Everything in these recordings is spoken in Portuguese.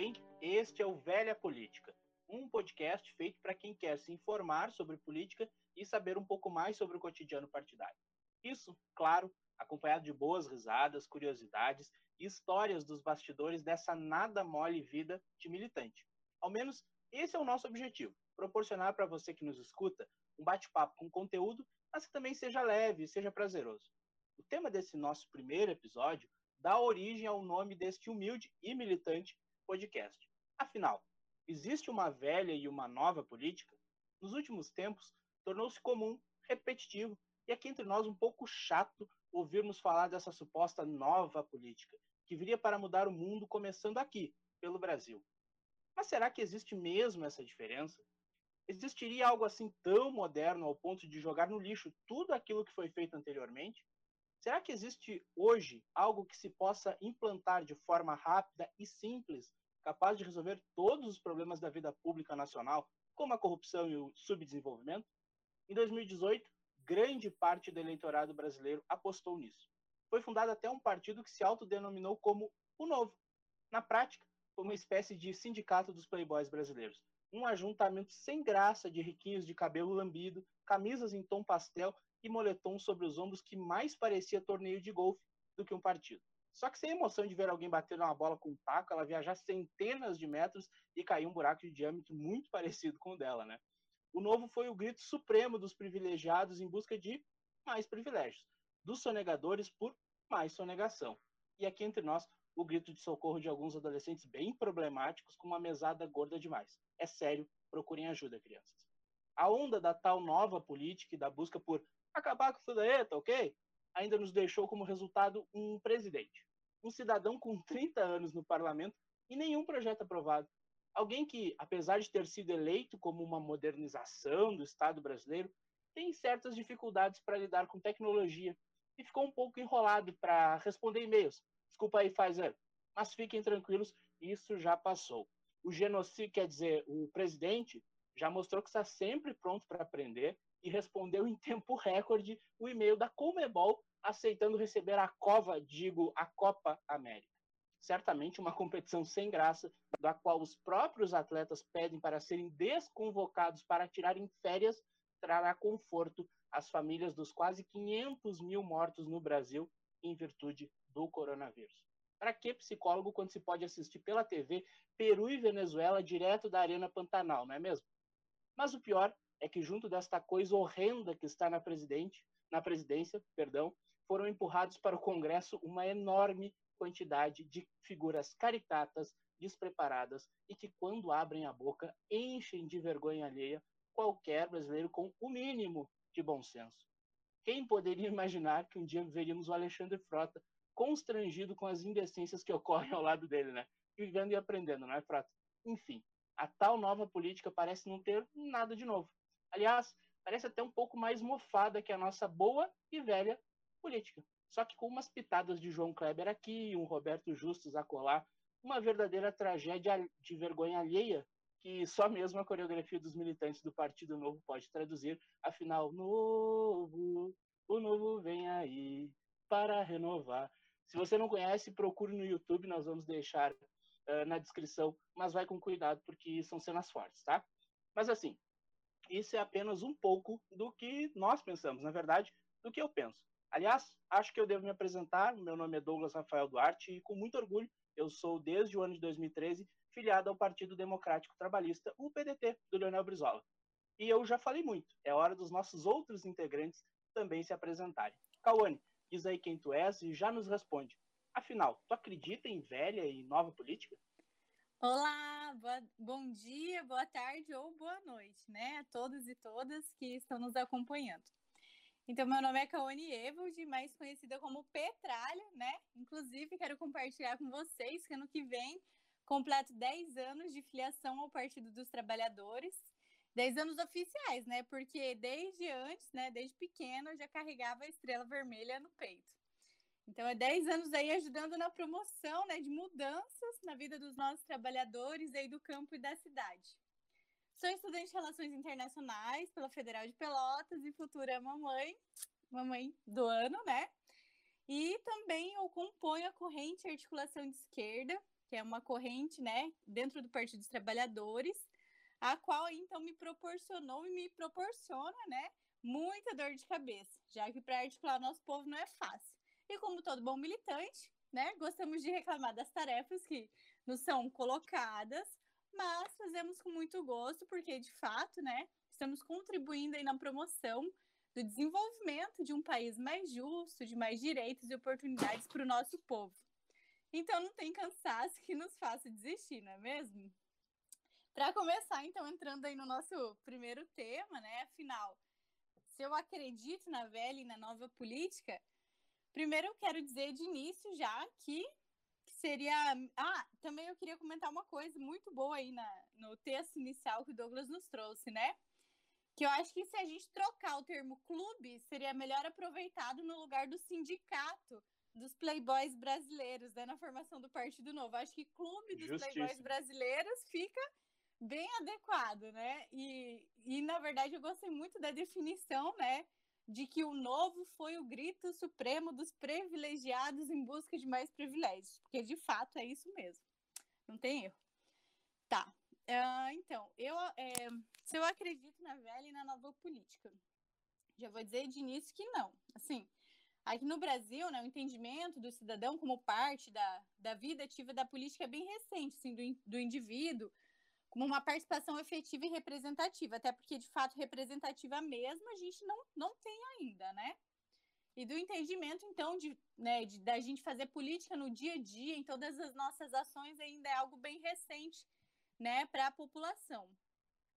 bem? Este é o Velha Política, um podcast feito para quem quer se informar sobre política e saber um pouco mais sobre o cotidiano partidário. Isso, claro, acompanhado de boas risadas, curiosidades e histórias dos bastidores dessa nada mole vida de militante. Ao menos esse é o nosso objetivo: proporcionar para você que nos escuta um bate-papo com conteúdo, mas que também seja leve e seja prazeroso. O tema desse nosso primeiro episódio dá origem ao nome deste humilde e militante podcast. Afinal, existe uma velha e uma nova política? Nos últimos tempos, tornou-se comum, repetitivo e aqui entre nós um pouco chato ouvirmos falar dessa suposta nova política, que viria para mudar o mundo começando aqui, pelo Brasil. Mas será que existe mesmo essa diferença? Existiria algo assim tão moderno ao ponto de jogar no lixo tudo aquilo que foi feito anteriormente? Será que existe hoje algo que se possa implantar de forma rápida e simples, capaz de resolver todos os problemas da vida pública nacional, como a corrupção e o subdesenvolvimento? Em 2018, grande parte do eleitorado brasileiro apostou nisso. Foi fundado até um partido que se autodenominou como o Novo. Na prática, foi uma espécie de sindicato dos playboys brasileiros. Um ajuntamento sem graça de riquinhos de cabelo lambido, camisas em tom pastel e moletom sobre os ombros que mais parecia torneio de golfe do que um partido. Só que sem emoção de ver alguém bater uma bola com um taco, ela viajar centenas de metros e cair um buraco de diâmetro muito parecido com o dela, né? O novo foi o grito supremo dos privilegiados em busca de mais privilégios, dos sonegadores por mais sonegação. E aqui entre nós, o grito de socorro de alguns adolescentes bem problemáticos com uma mesada gorda demais. É sério, procurem ajuda, crianças. A onda da tal nova política e da busca por acabar com isso daí, tá ok? Ainda nos deixou como resultado um presidente, um cidadão com 30 anos no parlamento e nenhum projeto aprovado. Alguém que, apesar de ter sido eleito como uma modernização do Estado brasileiro, tem certas dificuldades para lidar com tecnologia e ficou um pouco enrolado para responder e-mails. Desculpa aí, Pfizer, mas fiquem tranquilos, isso já passou. O genocídio, quer dizer, o presidente já mostrou que está sempre pronto para aprender e respondeu em tempo recorde o e-mail da Comebol aceitando receber a cova, digo, a Copa América. Certamente uma competição sem graça, da qual os próprios atletas pedem para serem desconvocados para tirarem férias, trará conforto às famílias dos quase 500 mil mortos no Brasil em virtude do coronavírus. Para que psicólogo quando se pode assistir pela TV Peru e Venezuela direto da Arena Pantanal, não é mesmo? Mas o pior é que junto desta coisa horrenda que está na presidente, na presidência, perdão, foram empurrados para o Congresso uma enorme quantidade de figuras caricatas, despreparadas e que quando abrem a boca enchem de vergonha alheia qualquer brasileiro com o mínimo de bom senso. Quem poderia imaginar que um dia veríamos o Alexandre Frota constrangido com as indecências que ocorrem ao lado dele, né? Vivendo e aprendendo, não é, Frota? Enfim, a tal nova política parece não ter nada de novo. Aliás, parece até um pouco mais mofada que a nossa boa e velha política. Só que com umas pitadas de João Kleber aqui, um Roberto Justus a colar, uma verdadeira tragédia de vergonha alheia que só mesmo a coreografia dos militantes do Partido Novo pode traduzir. Afinal, novo, o novo vem aí para renovar. Se você não conhece, procure no YouTube, nós vamos deixar uh, na descrição, mas vai com cuidado porque são cenas fortes, tá? Mas assim, isso é apenas um pouco do que nós pensamos, na verdade, do que eu penso. Aliás, acho que eu devo me apresentar. Meu nome é Douglas Rafael Duarte e, com muito orgulho, eu sou, desde o ano de 2013, filiado ao Partido Democrático Trabalhista, o PDT, do Leonel Brizola. E eu já falei muito, é hora dos nossos outros integrantes também se apresentarem. Cauane, diz aí quem tu és e já nos responde. Afinal, tu acredita em velha e nova política? Olá, boa, bom dia, boa tarde ou boa noite, né? A todos e todas que estão nos acompanhando. Então, meu nome é Kaone Evold, mais conhecida como Petralha, né? Inclusive, quero compartilhar com vocês que ano que vem completo 10 anos de filiação ao Partido dos Trabalhadores. 10 anos oficiais, né? Porque desde antes, né, desde pequena, eu já carregava a estrela vermelha no peito. Então, é 10 anos aí ajudando na promoção né, de mudanças na vida dos nossos trabalhadores aí do campo e da cidade. Sou estudante de Relações Internacionais pela Federal de Pelotas e futura mamãe, mamãe do ano, né? E também eu componho a corrente Articulação de Esquerda, que é uma corrente, né, dentro do Partido dos Trabalhadores, a qual então me proporcionou e me proporciona, né, muita dor de cabeça, já que para articular o nosso povo não é fácil. E como todo bom militante, né, gostamos de reclamar das tarefas que nos são colocadas, mas fazemos com muito gosto, porque de fato, né, estamos contribuindo aí na promoção do desenvolvimento de um país mais justo, de mais direitos e oportunidades para o nosso povo. Então não tem cansaço que nos faça desistir, não é mesmo? Para começar, então, entrando aí no nosso primeiro tema, né? Afinal, se eu acredito na velha e na nova política, primeiro eu quero dizer de início já que, que seria. Ah, também eu queria comentar uma coisa muito boa aí na, no texto inicial que o Douglas nos trouxe, né? Que eu acho que se a gente trocar o termo clube, seria melhor aproveitado no lugar do sindicato dos playboys brasileiros, né, na formação do Partido Novo. Acho que clube dos Justiça. playboys brasileiros fica bem adequado, né? E, e, na verdade, eu gostei muito da definição, né? De que o novo foi o grito supremo dos privilegiados em busca de mais privilégios. Porque, de fato, é isso mesmo. Não tem erro. Tá. Uh, então, eu, é, se eu acredito na velha e na nova política, já vou dizer de início que não. Assim, aqui no Brasil, né, o entendimento do cidadão como parte da, da vida ativa da política é bem recente, assim, do, do indivíduo, como uma participação efetiva e representativa, até porque, de fato, representativa mesmo a gente não, não tem ainda, né? E do entendimento, então, de, né, de, da gente fazer política no dia a dia, em todas as nossas ações, ainda é algo bem recente, né, para a população.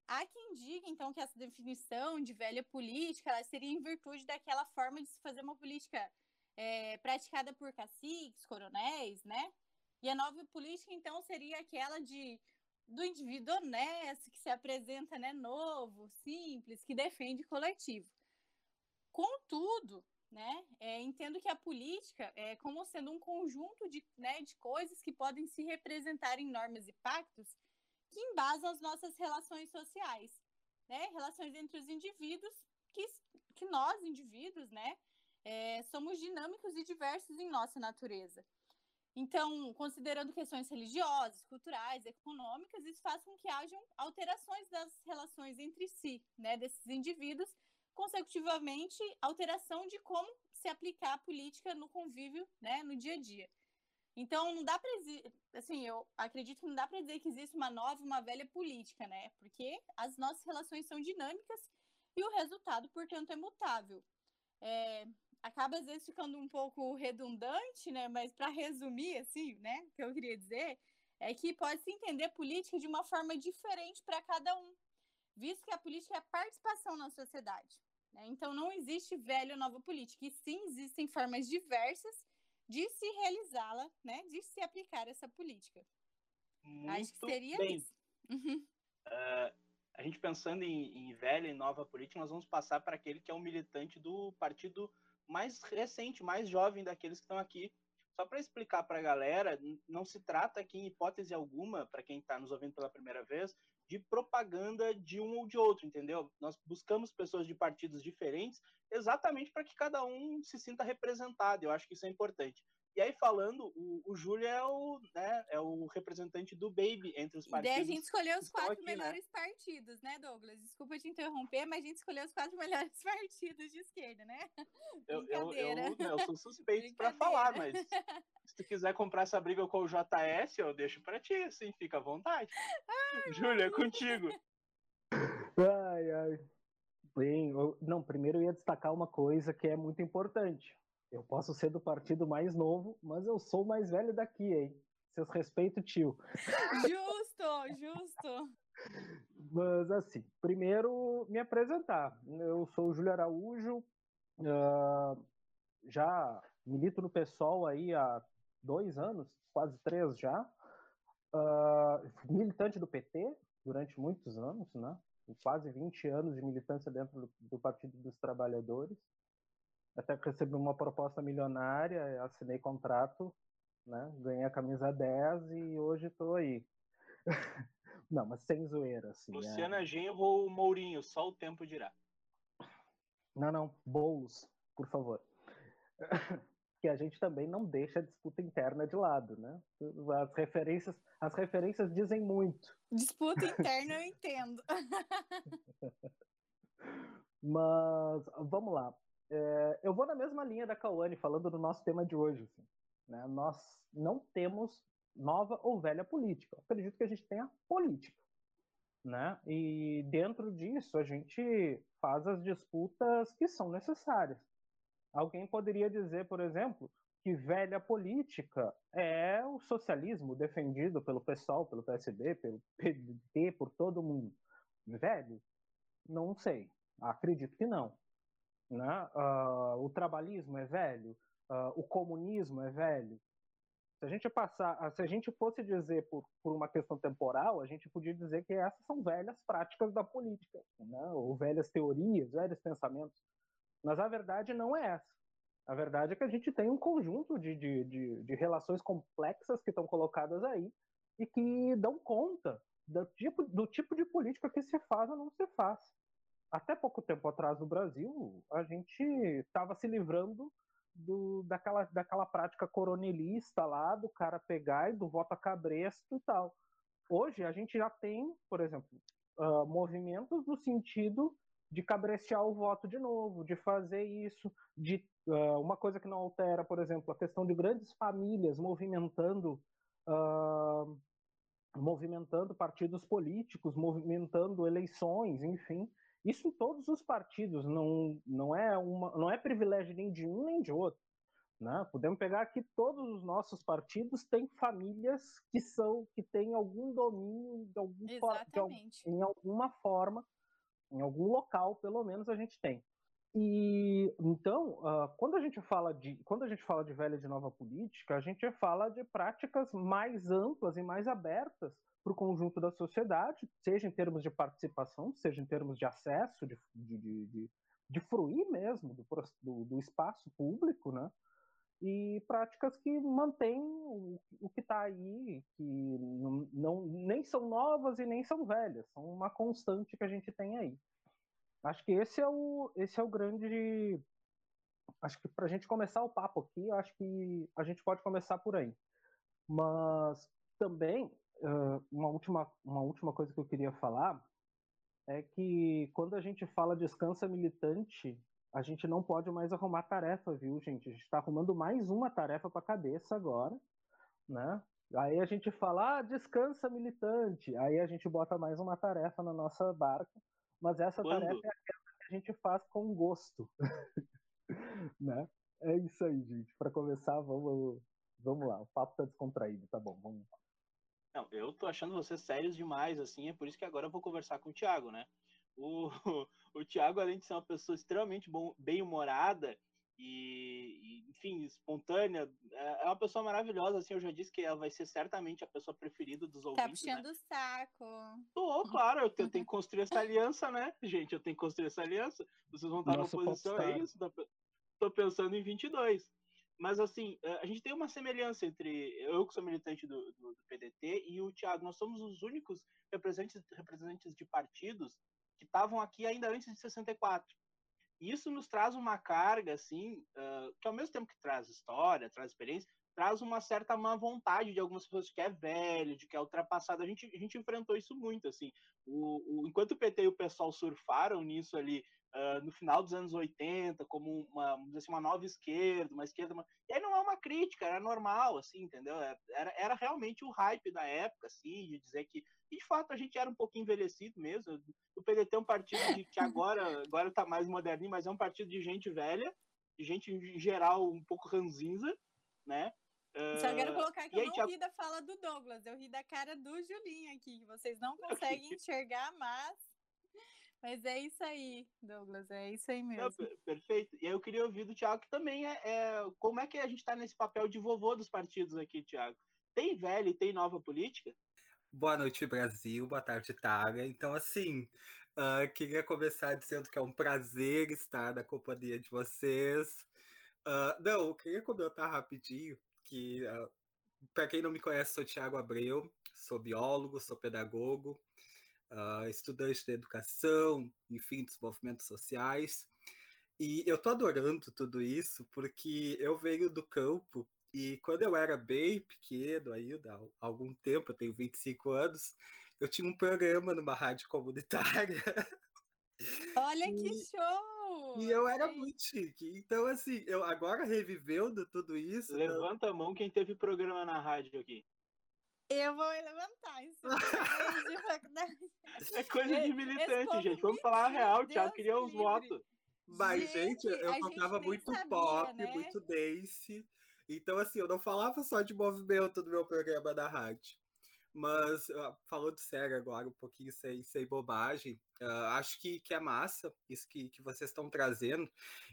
Há quem diga, então, que essa definição de velha política ela seria em virtude daquela forma de se fazer uma política é, praticada por caciques, coronéis, né? E a nova política, então, seria aquela de do indivíduo honesto, que se apresenta né, novo, simples, que defende coletivo. Contudo, né, é, entendo que a política é como sendo um conjunto de, né, de coisas que podem se representar em normas e pactos que embasam as nossas relações sociais, né, relações entre os indivíduos, que, que nós, indivíduos, né, é, somos dinâmicos e diversos em nossa natureza. Então, considerando questões religiosas, culturais, econômicas, isso faz com que hajam alterações das relações entre si, né, desses indivíduos, consecutivamente, alteração de como se aplicar a política no convívio, né, no dia a dia. Então, não dá para assim, eu acredito que não dá para dizer que existe uma nova, uma velha política, né? Porque as nossas relações são dinâmicas e o resultado, portanto, é mutável. É, acaba às vezes ficando um pouco redundante, né? Mas para resumir, assim, né? O que eu queria dizer é que pode se entender política de uma forma diferente para cada um, visto que a política é a participação na sociedade. Né? Então não existe velha ou nova política, e sim existem formas diversas de se realizá-la, né? De se aplicar essa política. Muito Acho que seria bem. isso. Uh, a gente pensando em, em velha e nova política, nós vamos passar para aquele que é um militante do partido mais recente, mais jovem daqueles que estão aqui. Só para explicar para a galera, não se trata aqui em hipótese alguma, para quem está nos ouvindo pela primeira vez, de propaganda de um ou de outro, entendeu? Nós buscamos pessoas de partidos diferentes exatamente para que cada um se sinta representado. Eu acho que isso é importante. E aí, falando, o, o Júlio é o, né, é o representante do Baby entre os partidos. E daí a gente escolheu os quatro aqui, né? melhores né? partidos, né, Douglas? Desculpa te interromper, mas a gente escolheu os quatro melhores partidos de esquerda, né? Eu, eu, eu, eu sou suspeito para falar, mas se tu quiser comprar essa briga com o JS, eu deixo para ti, assim, fica à vontade. Júlio, é contigo. Ai, ai. Bem, eu, não, primeiro eu ia destacar uma coisa que é muito importante eu posso ser do partido mais novo, mas eu sou o mais velho daqui, hein? Seus respeitos, tio. Justo, justo. Mas assim, primeiro me apresentar. Eu sou o Júlio Araújo, uh, já milito no PSOL aí há dois anos, quase três já. Uh, militante do PT durante muitos anos, né? Quase 20 anos de militância dentro do, do Partido dos Trabalhadores até que recebi uma proposta milionária, assinei contrato, né? Ganhei a camisa 10 e hoje estou aí. Não, mas sem zoeira, assim. É. Luciana é... Genro ou Mourinho, só o tempo dirá. Não, não, Boulos, por favor. que a gente também não deixa a disputa interna de lado, né? As referências, as referências dizem muito. Disputa interna eu entendo. Mas vamos lá. É, eu vou na mesma linha da Cauane, falando do nosso tema de hoje. Assim, né? Nós não temos nova ou velha política. Eu acredito que a gente tenha política. Né? E dentro disso a gente faz as disputas que são necessárias. Alguém poderia dizer, por exemplo, que velha política é o socialismo defendido pelo PSOL, pelo PSB, pelo PDT, por todo mundo. Velho? Não sei. Acredito que não. Né? Uh, o trabalhismo é velho? Uh, o comunismo é velho? Se a gente passar, se a gente fosse dizer por, por uma questão temporal, a gente podia dizer que essas são velhas práticas da política, né? ou velhas teorias, velhos pensamentos. Mas a verdade não é essa. A verdade é que a gente tem um conjunto de, de, de, de relações complexas que estão colocadas aí e que dão conta do tipo, do tipo de política que se faz ou não se faz. Até pouco tempo atrás no Brasil, a gente estava se livrando do, daquela, daquela prática coronelista lá, do cara pegar e do voto a cabresto e tal. Hoje a gente já tem, por exemplo, uh, movimentos no sentido de cabrestear o voto de novo, de fazer isso, de uh, uma coisa que não altera, por exemplo, a questão de grandes famílias movimentando uh, movimentando partidos políticos, movimentando eleições, enfim. Isso em todos os partidos, não, não, é, uma, não é privilégio nem de um nem de outro. Né? Podemos pegar que todos os nossos partidos têm famílias que são que têm algum domínio de algum, de, em alguma forma em algum local, pelo menos, a gente tem. E então, uh, quando a gente fala de quando a gente fala de velha de nova política, a gente fala de práticas mais amplas e mais abertas para o conjunto da sociedade, seja em termos de participação, seja em termos de acesso, de, de, de, de fruir mesmo do, do, do, espaço público, né? E práticas que mantêm o, o que está aí, que não, não, nem são novas e nem são velhas, são uma constante que a gente tem aí. Acho que esse é o, esse é o grande. Acho que para a gente começar o papo aqui, acho que a gente pode começar por aí. Mas também, uma última, uma última coisa que eu queria falar é que quando a gente fala descansa militante, a gente não pode mais arrumar tarefa, viu, gente? A gente está arrumando mais uma tarefa para a cabeça agora, né? Aí a gente fala, ah, descansa militante. Aí a gente bota mais uma tarefa na nossa barca mas essa Quando? tarefa é aquela que a gente faz com gosto. né? É isso aí, gente. Para começar, vamos, vamos lá. O papo tá descontraído, tá bom, vamos lá. Não, eu tô achando vocês sérios demais, assim, é por isso que agora eu vou conversar com o Thiago, né? O, o Thiago, além de ser uma pessoa extremamente bem-humorada, e, e, enfim, espontânea. É, é uma pessoa maravilhosa, assim, eu já disse que ela vai ser certamente a pessoa preferida dos tá ouvintes. Tá puxando né? o saco. Tô, claro, eu tenho, eu tenho, que construir essa aliança, né, gente? Eu tenho que construir essa aliança. Vocês vão estar Nossa, na oposição, é isso? Tô pensando em 22. Mas, assim, a gente tem uma semelhança entre eu, que sou militante do, do, do PDT, e o Thiago. Nós somos os únicos representantes, representantes de partidos que estavam aqui ainda antes de 64 isso nos traz uma carga, assim, uh, que ao mesmo tempo que traz história, traz experiência, traz uma certa má vontade de algumas pessoas que é velho, de que é ultrapassado. A gente, a gente enfrentou isso muito, assim. O, o, enquanto o PT e o pessoal surfaram nisso ali uh, no final dos anos 80, como uma, assim, uma nova esquerda, uma esquerda... Uma... E aí não é uma crítica, era normal, assim, entendeu? É, era, era realmente o hype da época, assim, de dizer que e de fato a gente era um pouco envelhecido mesmo. O PDT é um partido de, que agora agora está mais moderninho, mas é um partido de gente velha, de gente em geral um pouco ranzinza, né? Só quero colocar que eu não ri da fala do Douglas, eu ri da cara do Julinho aqui, que vocês não conseguem enxergar, mas mas é isso aí, Douglas, é isso aí mesmo. Não, perfeito. E aí eu queria ouvir do Thiago que também é, é, como é que a gente está nesse papel de vovô dos partidos aqui, Thiago? Tem velho e tem nova política? Boa noite, Brasil. Boa tarde, Itália. Então, assim, uh, queria começar dizendo que é um prazer estar na companhia de vocês. Uh, não, eu queria comentar rapidinho que, uh, para quem não me conhece, sou Tiago Abreu, sou biólogo, sou pedagogo, estudante de educação, enfim, dos movimentos sociais. E eu tô adorando tudo isso porque eu venho do campo e quando eu era bem pequeno, ainda, há algum tempo, eu tenho 25 anos, eu tinha um programa numa rádio comunitária. Olha e, que show! E eu era muito chique. Então, assim, eu agora revivendo tudo isso. Levanta eu... a mão quem teve programa na rádio aqui. Eu vou levantar isso. é coisa de militante, gente. Vamos falar a real. Thiago queria os votos. Mas, gente, eu tocava muito sabia, pop, né? muito dance. Então, assim, eu não falava só de movimento do meu programa da rádio. Mas, falando sério agora, um pouquinho sem, sem bobagem, uh, acho que, que é massa isso que, que vocês estão trazendo.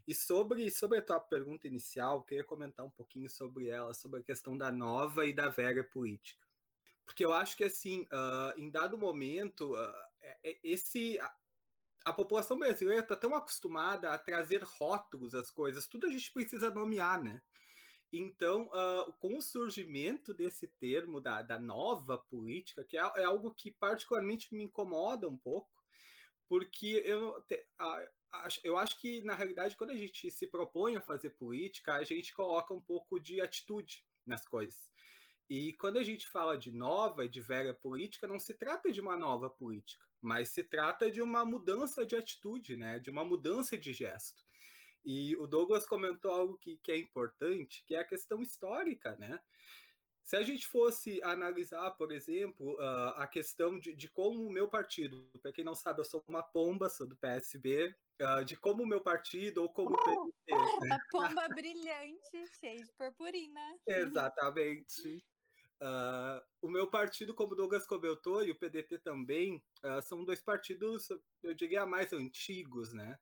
E sobre, sobre a tua pergunta inicial, eu queria comentar um pouquinho sobre ela, sobre a questão da nova e da velha política. Porque eu acho que, assim, uh, em dado momento, esse, a, a população brasileira está tão acostumada a trazer rótulos às coisas, tudo a gente precisa nomear, né? Então, uh, com o surgimento desse termo da, da nova política, que é, é, algo que particularmente me incomoda um pouco, porque eu, te, uh, eu acho que, na realidade, quando a gente se propõe a fazer política, a gente coloca um pouco de atitude nas coisas. E quando a gente fala de nova e de velha política, não se trata de uma nova política, mas se trata de uma mudança de atitude, né? de uma mudança de gesto. E o Douglas comentou algo que, que é importante, que é a questão histórica, né? Se a gente fosse analisar, por exemplo, uh, a questão de, de, como o meu partido, para quem não sabe, eu sou uma pomba, sou do PSB, uh, ah, de como o meu partido ou como o PDT. Né? A pomba brilhante, cheia de purpurina. Exatamente. Uh, o meu partido, como Douglas comentou, e o PDT também, são dois partidos, eu diria, mais antigos, né?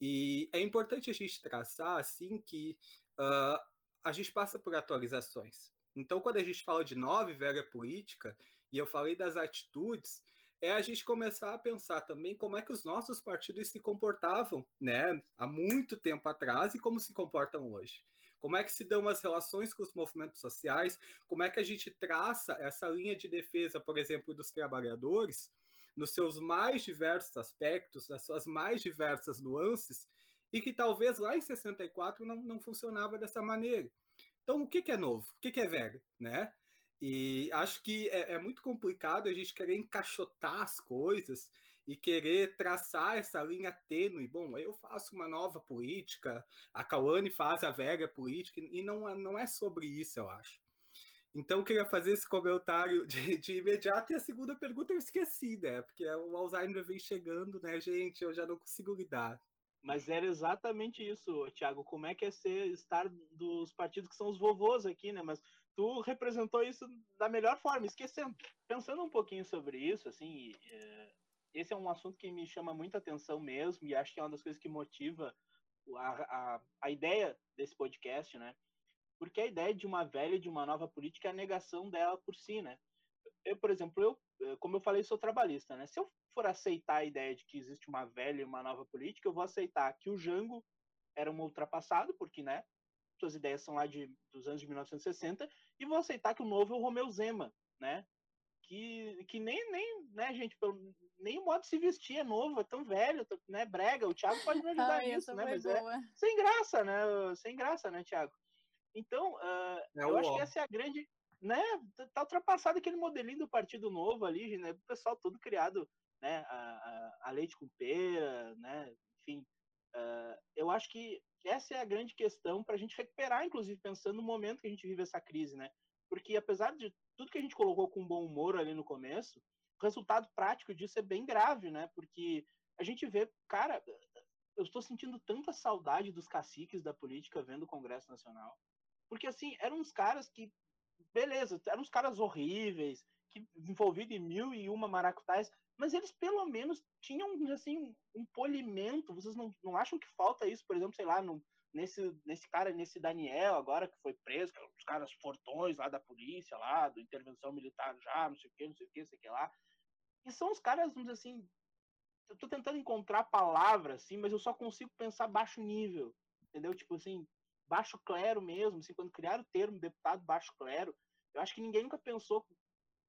E é importante a gente traçar assim que uh, a gente passa por atualizações. Então, quando a gente fala de nova e velha política, e eu falei das atitudes, é a gente começar a pensar também como é que os nossos partidos se comportavam, né, há muito tempo atrás e como se comportam hoje. Como é que se dão as relações com os movimentos sociais? Como é que a gente traça essa linha de defesa, por exemplo, dos trabalhadores, nos seus mais diversos aspectos, nas suas mais diversas nuances, e que talvez lá em 64 não, não funcionava dessa maneira. Então, o que, que é novo? O que, que é velho? Né? E acho que é, é, muito complicado a gente querer encaixotar as coisas e querer traçar essa linha tênue. Bom, eu faço uma nova política, a Cauane faz a velha política, e não, não é sobre isso, eu acho. Então, eu queria fazer esse comentário de, de, imediato. E a segunda pergunta eu esqueci, né? Porque o Alzheimer vem chegando, né, gente? Eu já não consigo lidar. Mas era exatamente isso, Thiago. Como é que é ser estar dos partidos que são os vovôs aqui, né? Mas tu representou isso da melhor forma, esquecendo. Pensando um pouquinho sobre isso, assim, é, esse é um assunto que me chama muita atenção mesmo, e acho que é uma das coisas que motiva a, a, a ideia desse podcast, né? Porque a ideia de uma velha e de uma nova política é a negação dela por si, né? Eu, por exemplo, eu, como eu falei, sou trabalhista, né? Se eu for aceitar a ideia de que existe uma velha e uma nova política, eu vou aceitar que o Jango era um ultrapassado, porque, né? Suas ideias são lá de, dos anos de 1960, e vou aceitar que o novo é o Romeu Zema, né? Que, que nem, nem, né, gente, pelo, nem o modo de se vestir é novo, é tão velho, né? Brega. O Thiago pode me ajudar Ai, nisso, né? Mas é boa. é sem graça, né? Sem graça, né, Thiago? Então, uh, é eu acho que essa é a grande. Né, tá ultrapassado aquele modelinho do Partido Novo ali, né? O pessoal todo criado, né? A, a, a leite com pera, né? Enfim, uh, eu acho que essa é a grande questão para a gente recuperar, inclusive pensando no momento que a gente vive essa crise, né? Porque apesar de tudo que a gente colocou com bom humor ali no começo, o resultado prático disso é bem grave, né? Porque a gente vê, cara, eu estou sentindo tanta saudade dos caciques da política vendo o Congresso Nacional. Porque, assim, eram uns caras que, beleza, eram uns caras horríveis, que envolvidos em mil e uma maracutais, mas eles pelo menos tinham, assim, um polimento. Vocês não, não acham que falta isso, por exemplo, sei lá, no, nesse, nesse cara, nesse Daniel agora que foi preso, que é os caras fortões lá da polícia, lá, do intervenção militar já, não sei o que, não sei o que, não sei o que lá. E são os caras, vamos dizer assim, eu tô tentando encontrar palavras, assim, mas eu só consigo pensar baixo nível, entendeu? Tipo assim, baixo clero mesmo, assim, quando criaram o termo deputado baixo clero, eu acho que ninguém nunca pensou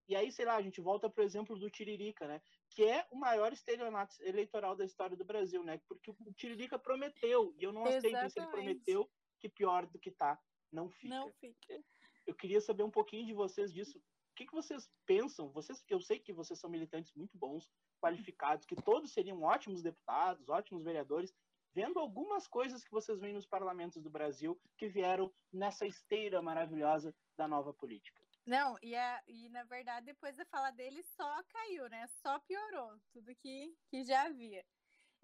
E aí, sei lá, a gente volta para o exemplo do Tiririca, né? Que é o maior estelionato eleitoral da história do Brasil, né? Porque o Tiririca prometeu, e eu não aceito isso, ele prometeu que pior do que tá, não fica. Não fica. Eu queria saber um pouquinho de vocês disso. O que, que vocês pensam? Vocês, eu sei que vocês são militantes muito bons, qualificados, que todos seriam ótimos deputados, ótimos vereadores, vendo algumas coisas que vocês veem nos parlamentos do Brasil que vieram nessa esteira maravilhosa da nova política. Não, e, a, e na verdade, depois da fala dele, só caiu, né? Só piorou tudo que, que já havia.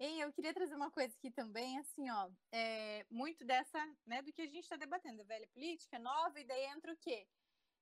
E eu queria trazer uma coisa aqui também, assim, ó, é, muito dessa, né, do que a gente está debatendo, a velha política, nova, e daí entra o quê?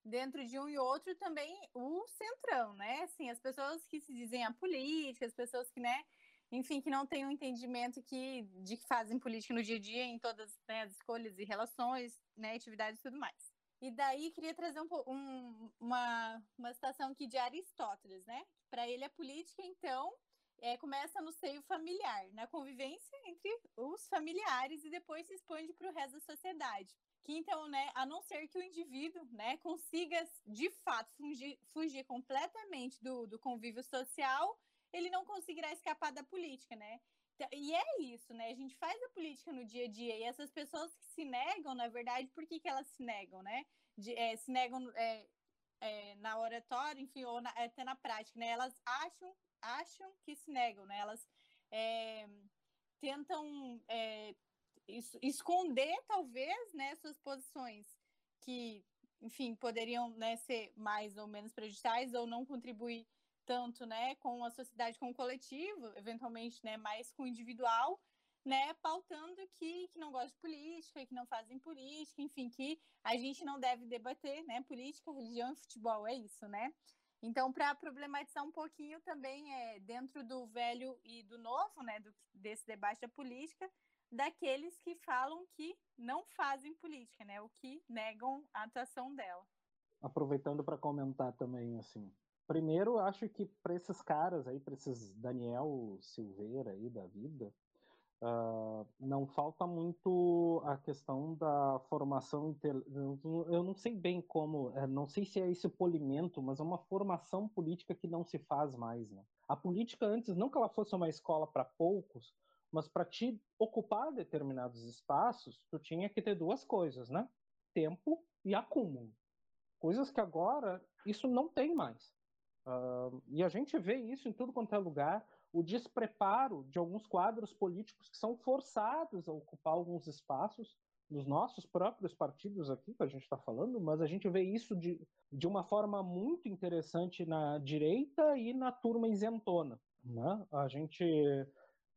Dentro de um e outro também o centrão, né? Assim, as pessoas que se dizem a política, as pessoas que, né, enfim, que não têm um entendimento que, de que fazem política no dia a dia, em todas né, as escolhas e relações, né, atividades e tudo mais. E daí queria trazer um, um, uma, uma citação aqui de Aristóteles, né? Para ele a política, então, é, começa no seio familiar, na convivência entre os familiares e depois se expande para o resto da sociedade. Que então, né, a não ser que o indivíduo, né, consiga de fato fugir, fugir completamente do, do convívio social, ele não conseguirá escapar da política, né? Então, e é isso, né? A gente faz a política no dia a dia e essas pessoas que se negam, na verdade, por que, que elas se negam, né? De, é, se negam é, é, na oratória, enfim, ou na, até na prática, né? Elas acham, acham que se negam, né? Elas tentam é, esconder, talvez, né, suas posições que, enfim, poderiam né, ser mais ou menos prejudiciais ou não contribuir tanto, né, com a sociedade, com o coletivo, eventualmente, né, mais com o individual, né, pautando que, que não gosta de política, que não fazem política, enfim, que a gente não deve debater, né, política, religião e futebol, é isso, né? Então, para problematizar um pouquinho também, é, dentro do velho e do novo, né, do, desse debate da política, daqueles que falam que não fazem política, né, o que negam a atuação dela. Aproveitando para comentar também, assim, Primeiro, acho que para esses caras aí, para esses Daniel Silveira aí da vida, uh, não falta muito a questão da formação. Eu não sei bem como, eh, não sei se é esse polimento, mas é uma formação política que não se faz mais. Né? A política antes, não que ela fosse uma escola para poucos, mas para te ocupar determinados espaços, tu tinha que ter duas coisas, né? Tempo e acúmulo. Coisas que agora isso não tem mais. E a gente vê isso em tudo quanto é lugar, o despreparo de alguns quadros políticos que são forçados a ocupar alguns espaços nos nossos próprios partidos aqui, que a gente está falando, mas a gente vê isso de, de uma forma muito interessante na direita e na turma isentona. Né? A, gente,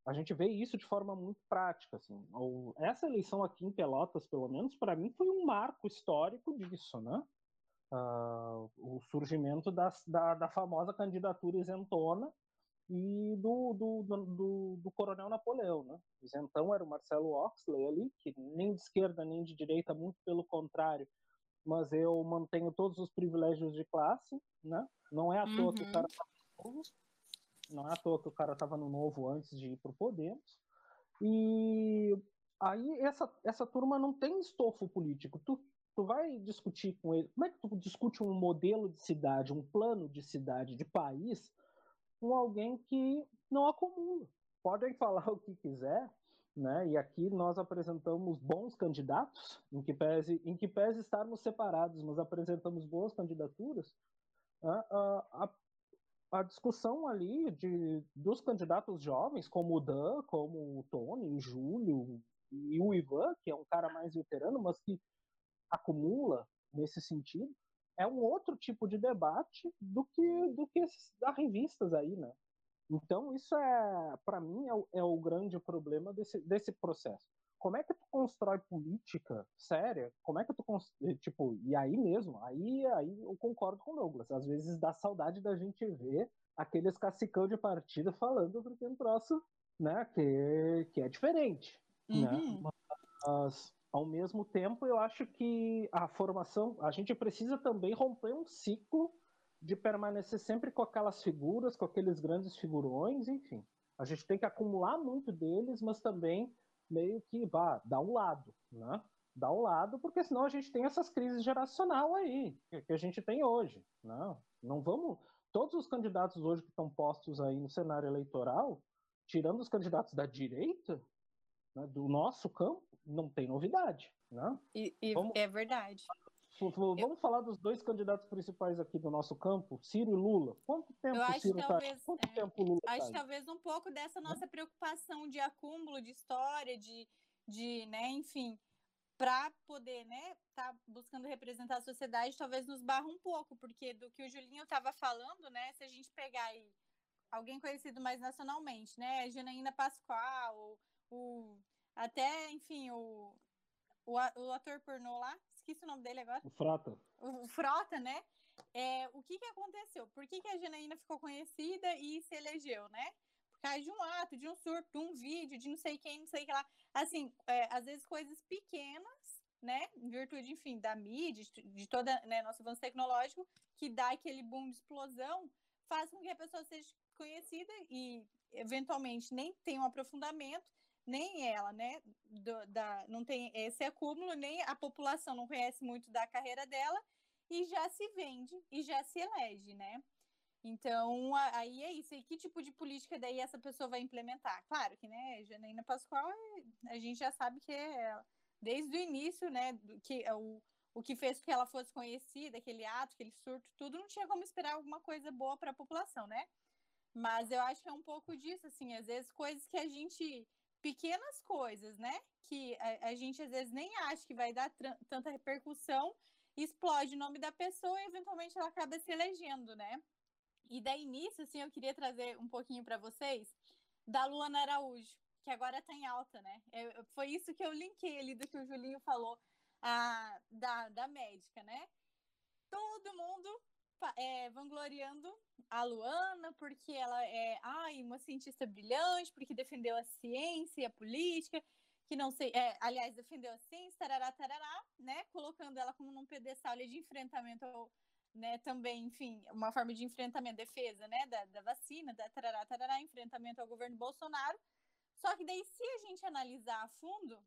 a gente vê isso de forma muito prática. Assim. Essa eleição aqui em Pelotas, pelo menos, para mim, foi um marco histórico disso. Né? Uh, o surgimento das, da, da, famosa candidatura isentona e do, do, do, do, coronel Napoleão. Né? Isentão era o Marcelo Oxley ali, que nem de esquerda nem de direita, muito pelo contrário, mas eu mantenho todos os privilégios de classe, né? Não é à toa uhum. que o cara estava no novo, não é à toa que o cara estava no novo antes de ir para o Podemos. E aí essa, essa turma não tem estofo político. Tu tu vai discutir com ele, como é que tu discute um modelo de cidade, um plano de cidade, de país, com alguém que não acumula? Podem falar o que quiser, né? E aqui nós apresentamos bons candidatos, em que pese, em que pese estarmos separados, mas apresentamos boas candidaturas. A, a, a discussão ali de, dos candidatos jovens, como o Dan, como o Tony, o Júlio e o Ivan, que é um cara mais veterano, mas que acumula nesse sentido, é um outro tipo de debate do que do que das revistas aí, né? Então isso é, para mim, é o, é o grande problema desse, desse processo. Como é que tu constrói política séria? Como é que tu tipo e aí mesmo? Aí aí eu concordo com o Douglas. Às vezes dá saudade da gente ver aqueles cacicão de partido falando porque é um troço, né? Que que é diferente, né? uhum. né? Mas ao mesmo tempo, eu acho que a formação, a gente precisa também romper um ciclo de permanecer sempre com aquelas figuras, com aqueles grandes figurões, enfim. A gente tem que acumular muito deles, mas também meio que vá dar um lado, né? dar o lado, porque senão a gente tem essas crises geracional aí, que a gente tem hoje. Não, não vamos. Todos os candidatos hoje que estão postos aí no cenário eleitoral, tirando os candidatos da direita, né, do nosso campo, não tem novidade. Né? E, e vamos, é verdade. Vamos eu... falar dos dois candidatos principais aqui do nosso campo, Ciro e Lula. Quanto tempo eu acho Ciro talvez, tá? Quanto é, tempo Lula Acho tá talvez um pouco dessa nossa preocupação de acúmulo de história, de, de né, enfim, para poder, né, tá buscando representar a sociedade, talvez nos barra um pouco, porque do que o Julinho estava falando, né, se a gente pegar aí alguém conhecido mais nacionalmente, né, Janaína Pascoal, o, o até, enfim, o, o, o ator pornô lá, esqueci o nome dele agora. O Frota. O, o Frota, né? É, o que, que aconteceu? Por que, que a Janaína ficou conhecida e se elegeu, né? Por causa de um ato, de um surto, de um vídeo, de não sei quem, não sei o que lá. Assim, é, às vezes coisas pequenas, né? Em virtude, enfim, da mídia, de, de toda né, nosso avanço tecnológico, que dá aquele boom de explosão, faz com que a pessoa seja conhecida e, eventualmente, nem tenha um aprofundamento nem ela, né, do, da, não tem esse acúmulo, nem a população não conhece muito da carreira dela e já se vende e já se elege, né? Então, aí é isso. E que tipo de política daí essa pessoa vai implementar? Claro que, né, Janaína Pascoal, a gente já sabe que é desde o início, né, que é o, o que fez com que ela fosse conhecida, aquele ato, aquele surto, tudo, não tinha como esperar alguma coisa boa para a população, né? Mas eu acho que é um pouco disso, assim, às vezes coisas que a gente pequenas coisas, né? Que a, a, gente às vezes nem acha que vai dar tanta repercussão, explode o nome da pessoa e eventualmente ela acaba se elegendo, né? E daí nisso, assim, eu queria trazer um pouquinho para vocês da Luana Araújo, que agora tá em alta, né? É, foi isso que eu linkei ali do que o Julinho falou a, da, da médica, né? Todo mundo é, vangloriando a Luana porque ela é ai, uma cientista brilhante, porque defendeu a ciência e a política, que não sei, é, aliás, defendeu a ciência, tarará, tarará, né? Colocando ela como num pedestal de enfrentamento né, também, enfim, uma forma de enfrentamento, defesa, né, da, da vacina, da tarará, tarará, enfrentamento ao governo Bolsonaro. Só que daí, se a gente analisar a fundo,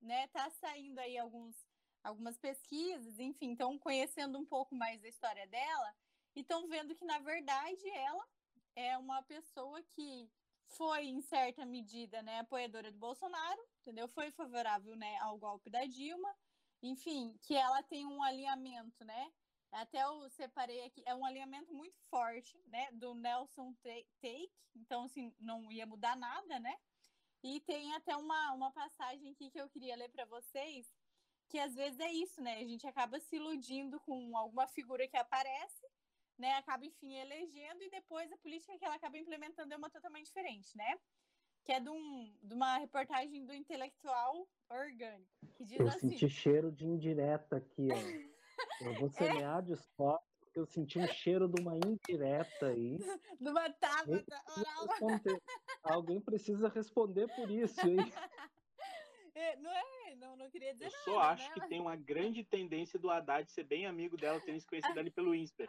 né, tá saindo aí alguns algumas pesquisas, enfim, estão conhecendo um pouco mais da história dela e estão vendo que, na verdade, ela é uma pessoa que foi, em certa medida, né, apoiadora do Bolsonaro, entendeu? Foi favorável né, ao golpe da Dilma, enfim, que ela tem um alinhamento, né? Até eu separei aqui, é um alinhamento muito forte, né, do Nelson Take, então, assim, não ia mudar nada, né? E tem até uma, uma passagem aqui que eu queria ler para vocês, que às vezes é isso, né? A gente acaba se iludindo com alguma figura que aparece, né? Acaba, enfim, elegendo e depois a política que ela acaba implementando é uma totalmente diferente, né? Que é de, um, de uma reportagem do intelectual orgânico, que diz eu assim... senti cheiro de indireta aqui, ó. Eu vou semear é. discórdia, porque eu senti um cheiro de uma indireta aí. De uma tábua oral. Alguém precisa responder por isso, hein? Não queria dizer eu nada. Eu só acho né? que tem uma grande tendência do Haddad ser bem amigo dela, terem se conhecido ali pelo INSPER.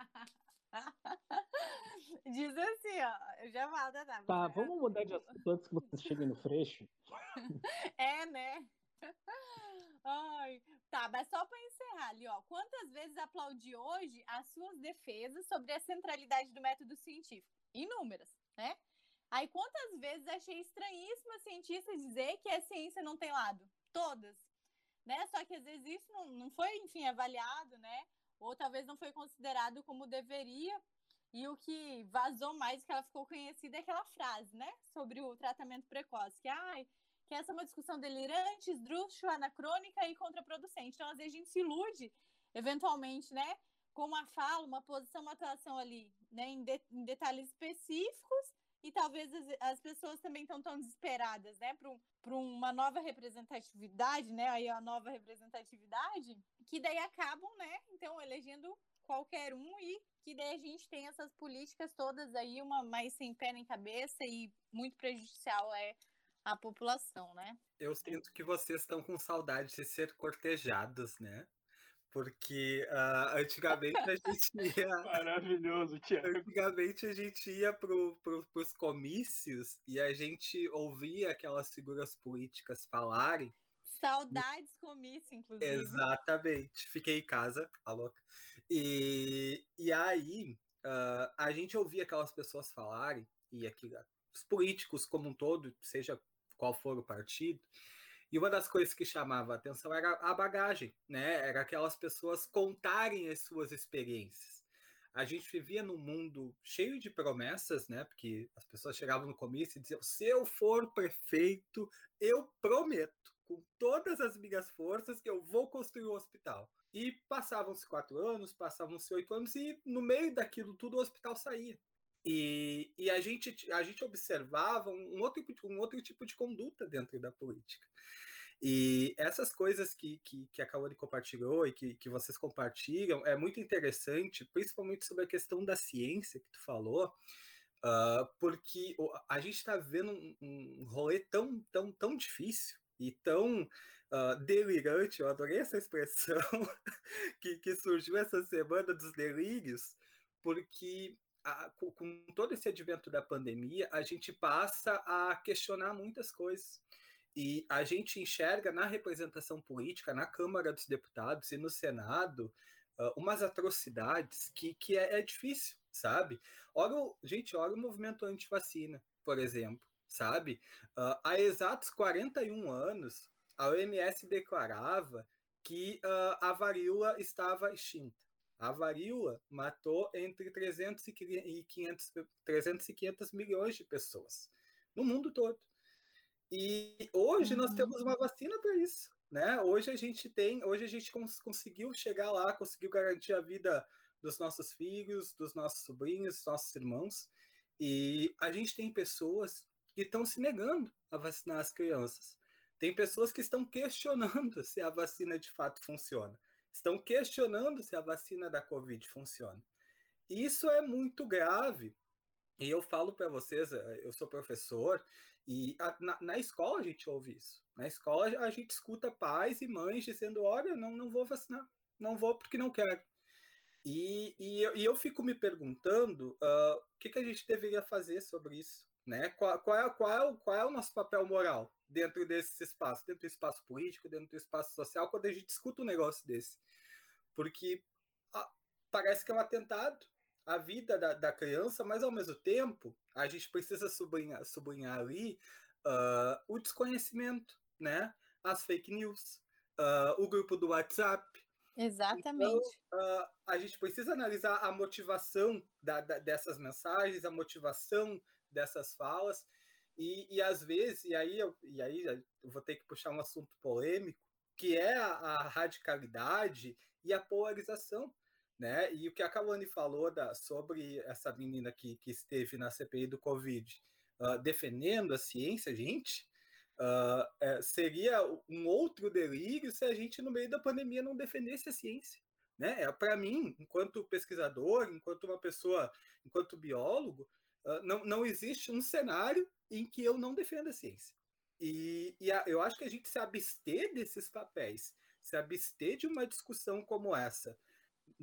Diz assim, ó, eu já falo, tá? Tá, tá vamos mudar de assunto antes que vocês cheguem no freixo. é, né? Ai, tá, mas só para encerrar ali, ó. Quantas vezes aplaudi hoje as suas defesas sobre a centralidade do método científico? Inúmeras, né? Aí quantas vezes achei estranhíssimo a cientista dizer que a ciência não tem lado? todas, né? Só que às vezes isso não, não foi, enfim, avaliado, né? Ou talvez não foi considerado como deveria. E o que vazou mais, que ela ficou conhecida, é aquela frase, né? Sobre o tratamento precoce, que, ai, que essa é uma discussão delirante, esdrúxula, anacrônica e contraproducente. Então, às vezes, a gente se ilude, eventualmente, né? Com uma fala, uma posição, uma atuação ali, né? Em, de, em detalhes específicos, e talvez as, as pessoas também estão tão desesperadas, né, para um, uma nova representatividade, né, aí a nova representatividade, que daí acabam, né, então elegendo qualquer um e que daí a gente tem essas políticas todas aí, uma mais sem pé nem cabeça e muito prejudicial é a população, né? Eu sinto que vocês estão com saudade de ser cortejados, né? Porque uh, antigamente a gente ia. Maravilhoso, Tiago. Antigamente a gente ia pro, pro, pros comícios e a gente ouvia aquelas figuras políticas falarem. Saudades comício, inclusive. Exatamente. Fiquei em casa, a louca. E, e aí, uh, a gente ouvia aquelas pessoas falarem, e aqui, os políticos como um todo, seja qual for o partido, e uma das coisas que chamava a atenção era a bagagem, né? Era aquelas pessoas contarem as suas experiências. A gente vivia num mundo cheio de promessas, né? Porque as pessoas chegavam no comício e diziam: se eu for prefeito, eu prometo, com todas as minhas forças, que eu vou construir um hospital. E passavam-se quatro anos, passavam-se oito anos, e no meio daquilo tudo o hospital saía. E, e a, gente, a gente observava um outro, um outro tipo de conduta dentro da política. E essas coisas que, que, que a Kaori compartilhou e que, que vocês compartilham é muito interessante, principalmente sobre a questão da ciência que tu falou, uh, porque a gente está vendo um, um rolê tão, tão, tão difícil e tão uh, delirante, eu adorei essa expressão que, que surgiu essa semana dos delírios, porque a, com, com todo esse advento da pandemia, a gente passa a questionar muitas coisas. E a gente enxerga na representação política, na Câmara dos Deputados e no Senado, uh, umas atrocidades que, que é, é, difícil, sabe? Olha, gente, olha o movimento anti-vacina, por exemplo, sabe? Uh, há exatos 41 anos, a OMS declarava que uh, a varíola estava extinta. A varíola matou entre 300 e 500, 300 e 500 milhões de pessoas no mundo todo. E hoje nós temos uma vacina para isso, né? Hoje a gente tem, hoje a gente cons conseguiu chegar lá, conseguiu garantir a vida dos nossos filhos, dos nossos sobrinhos, dos nossos irmãos, e a gente tem pessoas que estão se negando a vacinar as crianças. Tem pessoas que estão questionando se a vacina de fato funciona. Estão questionando se a vacina da Covid funciona. Isso é muito grave. E eu falo para vocês, eh, eu sou professor, e a, na, na, escola a gente ouve isso. Na escola a gente escuta pais e mães dizendo: olha, não, não vou vacinar, não vou porque não quero. E, e, eu, e eu fico me perguntando uh, o que, que a gente deveria fazer sobre isso. Né? Qual, qual, é, qual, é, qual é o nosso papel moral dentro desse espaço, dentro do espaço político, dentro do espaço social, quando a gente escuta um negócio desse? Porque ah, parece que é um atentado a vida da, da, criança, mas ao mesmo tempo a gente precisa sublinhar, sublinhar ali uh, o desconhecimento, né? As fake news, uh, o grupo do WhatsApp. Exatamente. Então, uh, a gente precisa analisar a motivação da, da, dessas mensagens, a motivação dessas falas, e, e às vezes, e aí, eu, e aí eu vou ter que puxar um assunto polêmico, que é a, a radicalidade e a polarização né? E o que a Kawane falou da, sobre essa menina que, que esteve na CPI do Covid uh, defendendo a ciência, gente, uh, é, seria um outro delírio se a gente, no meio da pandemia, não defendesse a ciência. Né? É, Para mim, enquanto pesquisador, enquanto uma pessoa, enquanto biólogo, uh, não, não existe um cenário em que eu não defenda a ciência. E, e a, eu acho que a gente se abster desses papéis, se abster de uma discussão como essa,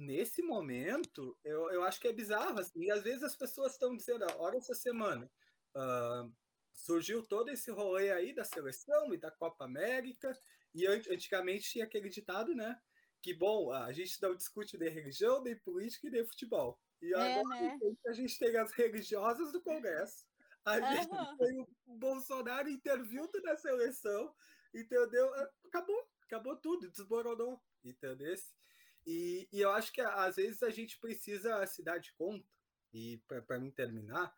nesse momento, eu, eu acho que é bizarro. Assim, e às vezes as pessoas estão dizendo, olha essa semana, uh, surgiu todo esse rolê aí da seleção e da Copa América, e antigamente tinha aquele ditado, né? Que, bom, a gente não discute de religião, nem política e nem futebol. E é, agora né? a gente tem as religiosas do Congresso. A gente uhum. tem o Bolsonaro intervindo na seleção, entendeu? Acabou, acabou tudo, desmoronou, entendeu? E, e eu acho que às vezes a gente precisa se dar de conta, e para mim terminar,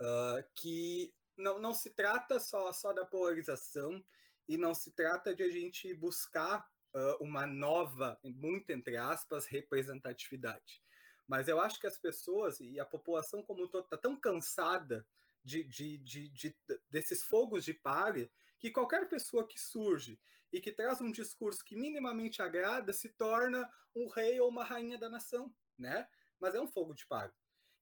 uh, que não, não se trata só, só da polarização e não se trata de a gente buscar uh, uma nova, muito entre aspas, representatividade. Mas eu acho que as pessoas e a população como um todo está tão cansada de, de, de, de, desses fogos de palha que qualquer pessoa que surge e que traz um discurso que minimamente agrada se torna um rei ou uma rainha da nação, né? Mas é um fogo de palha.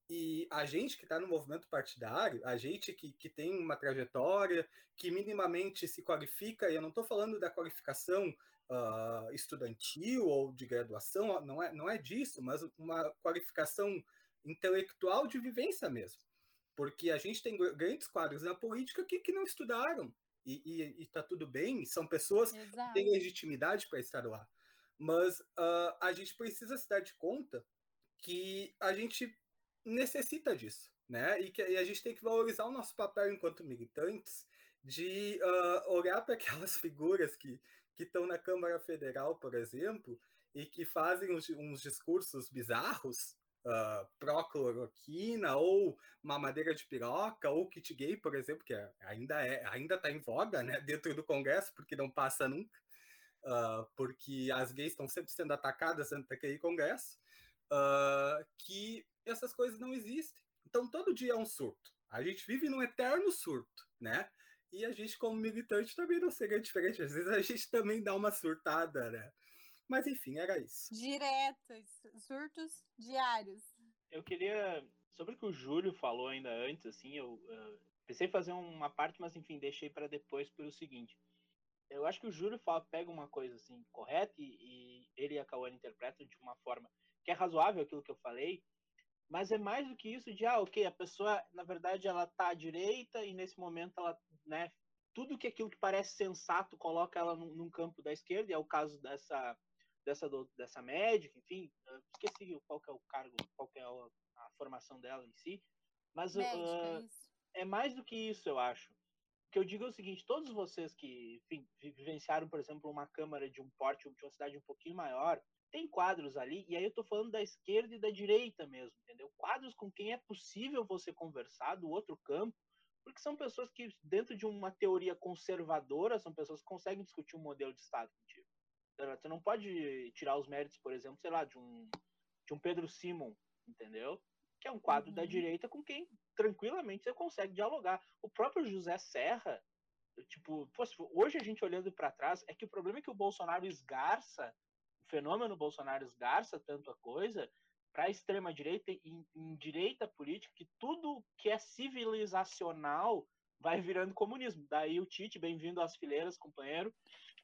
E a gente que está no movimento partidário, a gente que, que tem uma trajetória, que minimamente se qualifica, e eu não estou falando da qualificação uh, estudantil ou de graduação, não é, não é disso, mas uma qualificação intelectual de vivência mesmo. Porque a gente tem grandes quadros na política que, que não estudaram, e, e, e tá tudo bem, são pessoas Exato. que têm legitimidade para estar lá. Mas uh, a gente precisa se dar de conta que a gente necessita disso, né? E que e a gente tem que valorizar o nosso papel enquanto militantes de uh, olhar para aquelas figuras que que estão na Câmara Federal, por exemplo, e que fazem uns, uns discursos bizarros, uh, pró-cloroquina, ou mamadeira de piroca, ou kit gay, por exemplo, que é, ainda é, ainda está em voga né, dentro do Congresso, porque não passa nunca, uh, porque as gays estão sempre sendo atacadas dentro daquele Congresso, uh, que essas coisas não existem. Então todo dia é um surto. A gente vive num eterno surto, né? E a gente, como militante, também não seria diferente. Às vezes a gente também dá uma surtada, né? Mas enfim, era isso. Diretos, surtos diários. Eu queria. Sobre o que o Júlio falou ainda antes, assim, eu uh, pensei em fazer uma parte, mas enfim, deixei para depois pelo seguinte. Eu acho que o Júlio fala, pega uma coisa assim correta e, e ele e a Cauane interpretam de uma forma que é razoável aquilo que eu falei, mas é mais do que isso de, ah, ok, a pessoa, na verdade, ela tá à direita e nesse momento ela, né, tudo que aquilo que parece sensato coloca ela num, num campo da esquerda, e é o caso dessa, dessa, dessa médica, enfim, esqueci qual que é o cargo, qual que é a, a formação dela em si, mas Médica, uh, é mais do que isso, eu acho. O que eu digo é o seguinte, todos vocês que, enfim, vivenciaram, por exemplo, uma câmara de um porte, de uma cidade um pouquinho maior, tem quadros ali, e aí eu tô falando da esquerda e da direita mesmo, entendeu? Quadros com quem é possível você conversar do outro campo, porque são pessoas que, dentro de uma teoria conservadora, são pessoas que conseguem discutir um modelo de Estado contigo. Você não pode tirar os méritos, por exemplo, sei lá, de um, de um Pedro Simon, entendeu? Que é um quadro uhum. da direita com quem tranquilamente você consegue dialogar. O próprio José Serra, tipo, hoje a gente olhando para trás, é que o problema é que o Bolsonaro esgarça fenômeno Bolsonaro esgarça tanto a coisa para a extrema direita e em direita política que tudo que é civilizacional vai virando comunismo. Daí o Tite, bem-vindo às fileiras, companheiro.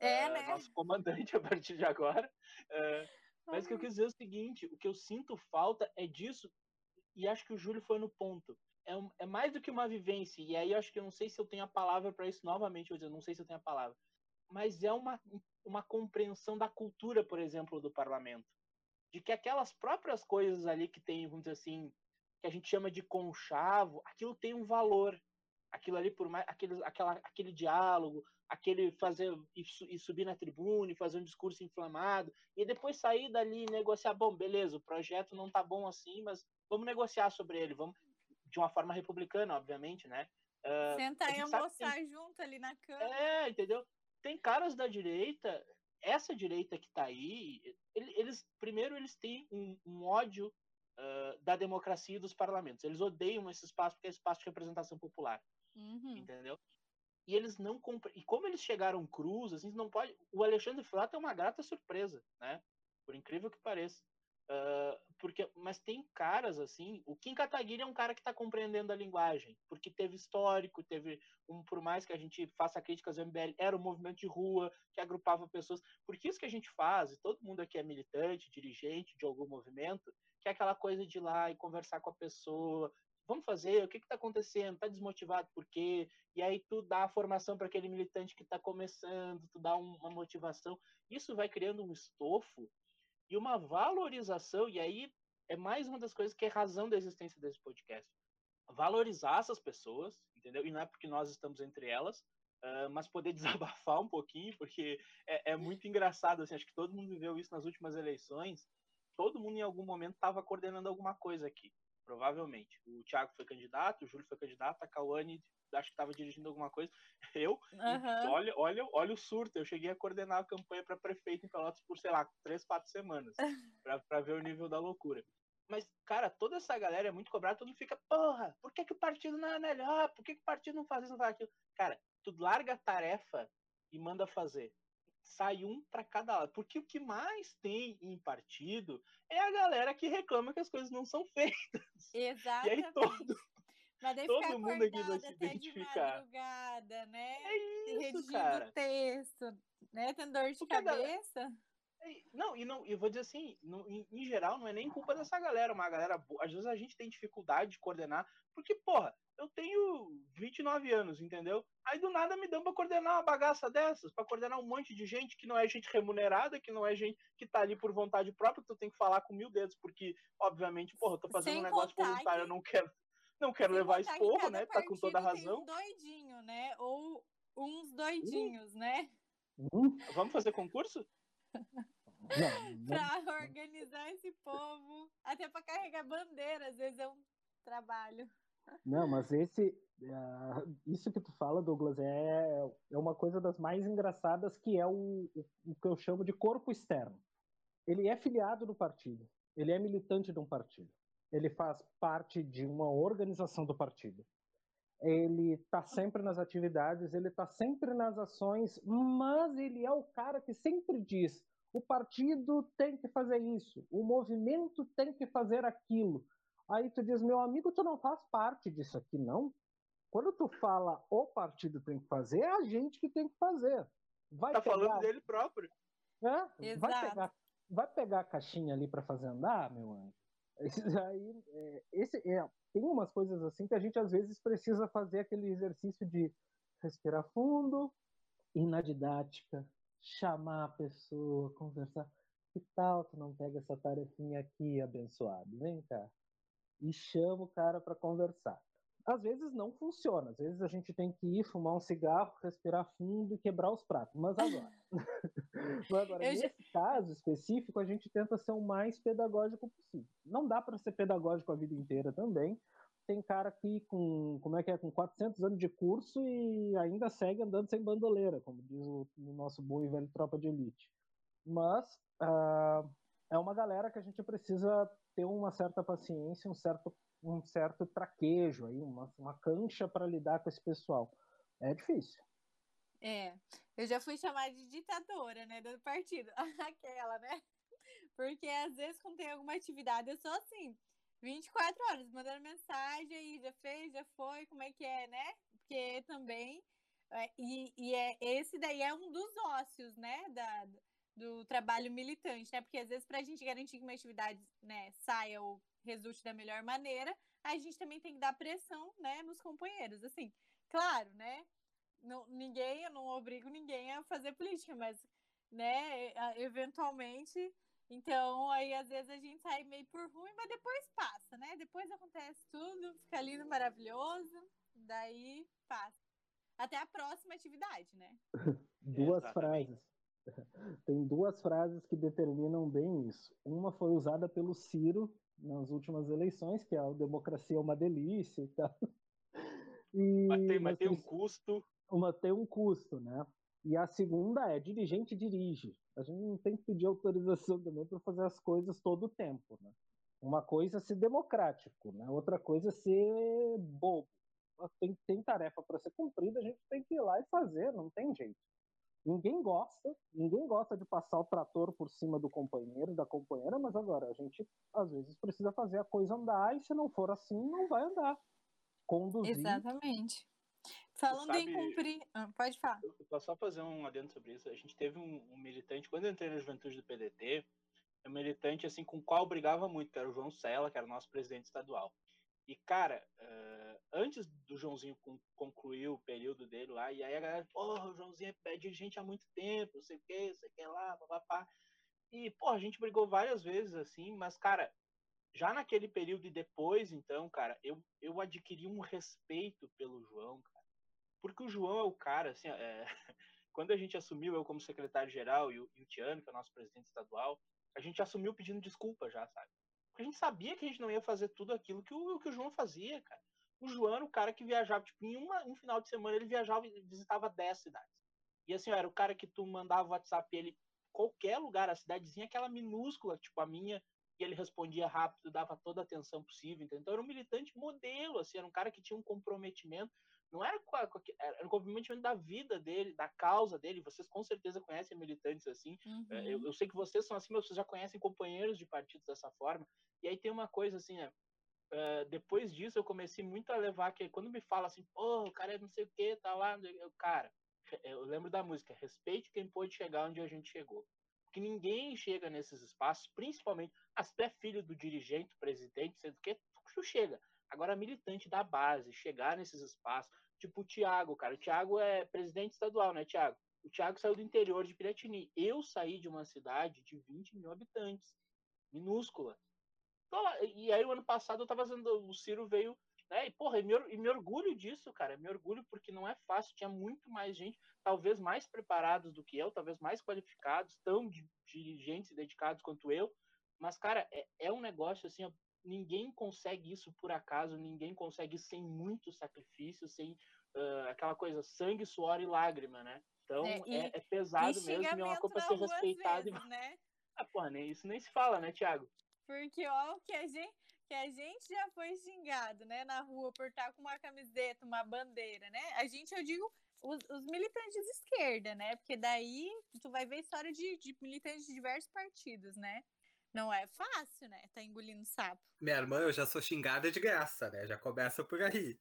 É, uh, né? Nosso comandante a partir de agora. Uh, mas o que eu quis dizer é o seguinte: o que eu sinto falta é disso, e acho que o Júlio foi no ponto. É, um, é mais do que uma vivência, e aí eu acho que eu não sei se eu tenho a palavra para isso novamente, dizer, não sei se eu tenho a palavra mas é uma, uma compreensão da cultura, por exemplo, do parlamento. De que aquelas próprias coisas ali que tem, vamos dizer assim, que a gente chama de conchavo, aquilo tem um valor. Aquilo ali, por mais. Aquele, aquela, aquele diálogo, aquele fazer. E, subir na tribuna e fazer um discurso inflamado, e depois sair dali e negociar. Bom, beleza, o projeto não tá bom assim, mas vamos negociar sobre ele. Vamos, de uma forma republicana, obviamente, né? Uh, Sentar e almoçar tem... junto ali na cama. É, entendeu? tem caras da direita, essa direita que está aí, eles primeiro eles têm um, um ódio uh, da democracia e dos parlamentos. Eles odeiam esse espaço porque é espaço de representação popular, uhum. entendeu? E eles não compre... e como eles chegaram cruz, assim, não pode. O Alexandre Frota é uma grata surpresa, né? Por incrível que pareça. Uh, porque, mas tem caras assim. O Kim Kataguiri é um cara que está compreendendo a linguagem, porque teve histórico, teve um, por mais que a gente faça críticas ao MBL, era um movimento de rua que agrupava pessoas. Porque isso que a gente faz, e todo mundo aqui é militante, dirigente de algum movimento, que é aquela coisa de ir lá e conversar com a pessoa. Vamos fazer, o que está acontecendo? Está desmotivado por quê? E aí tu dá a formação para aquele militante que está começando, tu dá uma motivação. Isso vai criando um estofo e uma valorização, e aí é mais uma das coisas que é razão da existência desse podcast. Valorizar essas pessoas, entendeu? E não é porque nós estamos entre elas, uh, mas poder desabafar um pouquinho, porque é, é, muito engraçado, assim, acho que todo mundo viveu isso nas últimas eleições, todo mundo em algum momento estava coordenando alguma coisa aqui, provavelmente. O Thiago foi candidato, o Júlio foi candidato, a Cauane acho que estava dirigindo alguma coisa. Eu, uhum. olha, olha, olha o surto. Eu cheguei a coordenar a campanha para prefeito em Pelotas por, sei lá, três, quatro semanas, para ver o nível da loucura. Mas, cara, toda essa galera é muito cobrada, todo mundo fica, porra, por que, que o partido não é melhor? Por que, que o partido não faz isso, não faz aquilo? Cara, tu larga a tarefa e manda fazer. Sai um para cada lado. Porque o que mais tem em partido é a galera que reclama que as coisas não são feitas. Exatamente. E aí todo, mas daí Todo mundo aqui vai se identificar. De madrugada, né? É isso, Redigindo cara. texto, né? Tendo dor de Porque cabeça. Não, e não, eu vou dizer assim, no- em, em geral, não é nem culpa dessa galera, uma galera boa. Às vezes a gente tem dificuldade de coordenar, porque, porra, eu tenho 29 anos, entendeu? Aí do nada me dão pra coordenar uma bagaça dessas, pra coordenar um monte de gente que não é gente remunerada, que não é gente que tá ali por vontade própria, tu tem que falar com mil dedos, porque, obviamente, porra, eu tô fazendo Sem um negócio voluntário, que... eu não quero, não quero levar esporro, né? Tá com toda a razão. um doidinho, né? Ou uns doidinhos, uh. né? Uh. Vamos fazer concurso? para organizar esse povo, até para carregar bandeira, às vezes é um trabalho. Não, mas esse, uh, isso que tu fala, Douglas, é, é uma coisa das mais engraçadas que é o, o, o que eu chamo de corpo externo. Ele é filiado no partido, ele é militante de um partido, ele faz parte de uma organização do partido. Ele está sempre nas atividades, ele está sempre nas ações, mas ele é o cara que sempre diz: o partido tem que fazer isso, o movimento tem que fazer aquilo. Aí tu diz, meu amigo, tu não faz parte disso aqui, não? Quando tu fala o partido tem que fazer, é a gente que tem que fazer. Vai tá pegar... falando dele próprio. É? Vai pegar, vai pegar a caixinha ali para fazer andar, meu anjo? Aí, é, esse, é, tem umas coisas assim que a gente às vezes precisa fazer aquele exercício de respirar fundo, ir na didática, chamar a pessoa, conversar. Que tal tu não pega essa tarefinha aqui, abençoado? Vem cá. E chama o cara para conversar. Às vezes não funciona, às vezes a gente tem que ir fumar um cigarro, respirar fundo e quebrar os pratos. Mas agora, mas agora nesse já... caso específico, a gente tenta ser o mais pedagógico possível. Não dá para ser pedagógico a vida inteira também, tem cara aqui com, como é que é, com 400 anos de curso e ainda segue andando sem bandoleira, como diz o, o nosso bom e velho tropa de elite. Mas uh, é uma galera que a gente precisa ter uma certa paciência, um certo, um certo traquejo aí, uma, uma cancha para lidar com esse pessoal. É difícil. É, eu já fui chamada de ditadora, né, do partido, aquela, né? Porque às vezes quando tem alguma atividade eu sou assim, 24 horas, mandando mensagem aí, já fez, já foi, como é que é, né? Porque também. É, e, e é, esse daí é um dos ócios, né? Da, do trabalho militante, né? Porque às vezes, para a gente garantir que uma atividade né, saia ou resulte da melhor maneira, a gente também tem que dar pressão né, nos companheiros. Assim, claro, né? Não, ninguém, eu não obrigo ninguém a fazer política, mas né, eventualmente então, aí às vezes a gente sai meio por ruim, mas depois passa, né? Depois acontece tudo, fica lindo, maravilhoso, daí passa. Até a próxima atividade, né? duas frases. Tem duas frases que determinam bem isso. Uma foi usada pelo Ciro nas últimas eleições, que a democracia é uma delícia e tal. E, mas tem, mas tem um custo. Uma tem um custo, né? E a segunda é dirigente dirige. A gente não tem que pedir autorização também para fazer as coisas todo o tempo. Né? Uma coisa é ser democrático, né? outra coisa é ser bobo. Tem, tem tarefa para ser cumprida, a gente tem que ir lá e fazer, não tem jeito. Ninguém gosta, ninguém gosta de passar o trator por cima do companheiro, da companheira, mas agora a gente às vezes precisa fazer a coisa andar e se não for assim, não vai andar. Conduzir. Exatamente. Falando sabe, em cumprir. Ah, pode falar. Eu posso só fazer um adendo sobre isso. A gente teve um, um, militante, quando eu entrei na juventude do PDT, um militante assim com o qual brigava muito, que era o João Sela, que era o nosso presidente estadual. E, cara, uh, antes do Joãozinho concluir o período dele lá, e aí a galera, porra, o Joãozinho é dirigente há muito tempo, não sei o que, sei o que lá, papapá. E, porra, a gente brigou várias vezes assim, mas, cara, já naquele período e depois, então, cara, eu, eu adquiri um respeito pelo João, cara porque o João é o cara, assim, é... quando a gente assumiu, eu como secretário-geral e, e, o Tiano, que é o nosso presidente estadual, a gente assumiu pedindo desculpa já, sabe? Porque a gente sabia que a gente não ia fazer tudo aquilo que o, que o João fazia, cara. O João era o cara que viajava, tipo, em uma, um final de semana ele viajava e visitava 10 cidades. E assim, era o cara que tu mandava o WhatsApp ele qualquer lugar, a cidadezinha aquela minúscula, tipo a minha, e ele respondia rápido, dava toda a atenção possível. Então era um militante modelo, assim, era um cara que tinha um comprometimento não era, com a, com a, era o comprometimento da vida dele, da causa dele. Vocês com certeza conhecem militantes assim. Uhum. Eu, eu, sei que vocês são assim, mas vocês já conhecem companheiros de partidos dessa forma. E aí tem uma coisa assim, né? Uh, depois disso eu comecei muito a levar que quando me fala assim, pô, o cara é não sei o que, tá lá, eu, cara, eu lembro da música, respeite quem pôde chegar onde a gente chegou. Porque ninguém chega nesses espaços, principalmente, ah, se tu é filho do dirigente, presidente, sendo que tu chega. Agora, militante da base, chegar nesses espaços, tipo o Thiago, cara. O Thiago é presidente estadual, né, Thiago? O Thiago saiu do interior de Piratini. Eu saí de uma cidade de 20 mil habitantes, minúscula. E aí, o ano passado, eu tava fazendo. O Ciro veio. Né, e, porra, e me, e me orgulho disso, cara. Me orgulho porque não é fácil. Tinha muito mais gente, talvez mais preparados do que eu, talvez mais qualificados, tão dirigentes e dedicados quanto eu. Mas, cara, é, é um negócio assim, ó, ninguém consegue isso por acaso, ninguém consegue sem muito sacrifício, sem uh, aquela coisa sangue, suor e lágrima, né? Então é, e, é, é pesado mesmo e é uma coisa ser respeitada. Vezes, e... né? Ah, porra, nem, isso nem se fala, né, Thiago? Porque, ó, que a gente, que a gente já foi xingado, né, na rua por estar com uma camiseta, uma bandeira, né? A gente, eu digo, os, os militantes de esquerda, né? Porque daí tu vai ver história de, de militantes de diversos partidos, né? Não é fácil, né? Tá engolindo sapo. Minha irmã, eu já sou xingada de graça, né? Já começa por aí.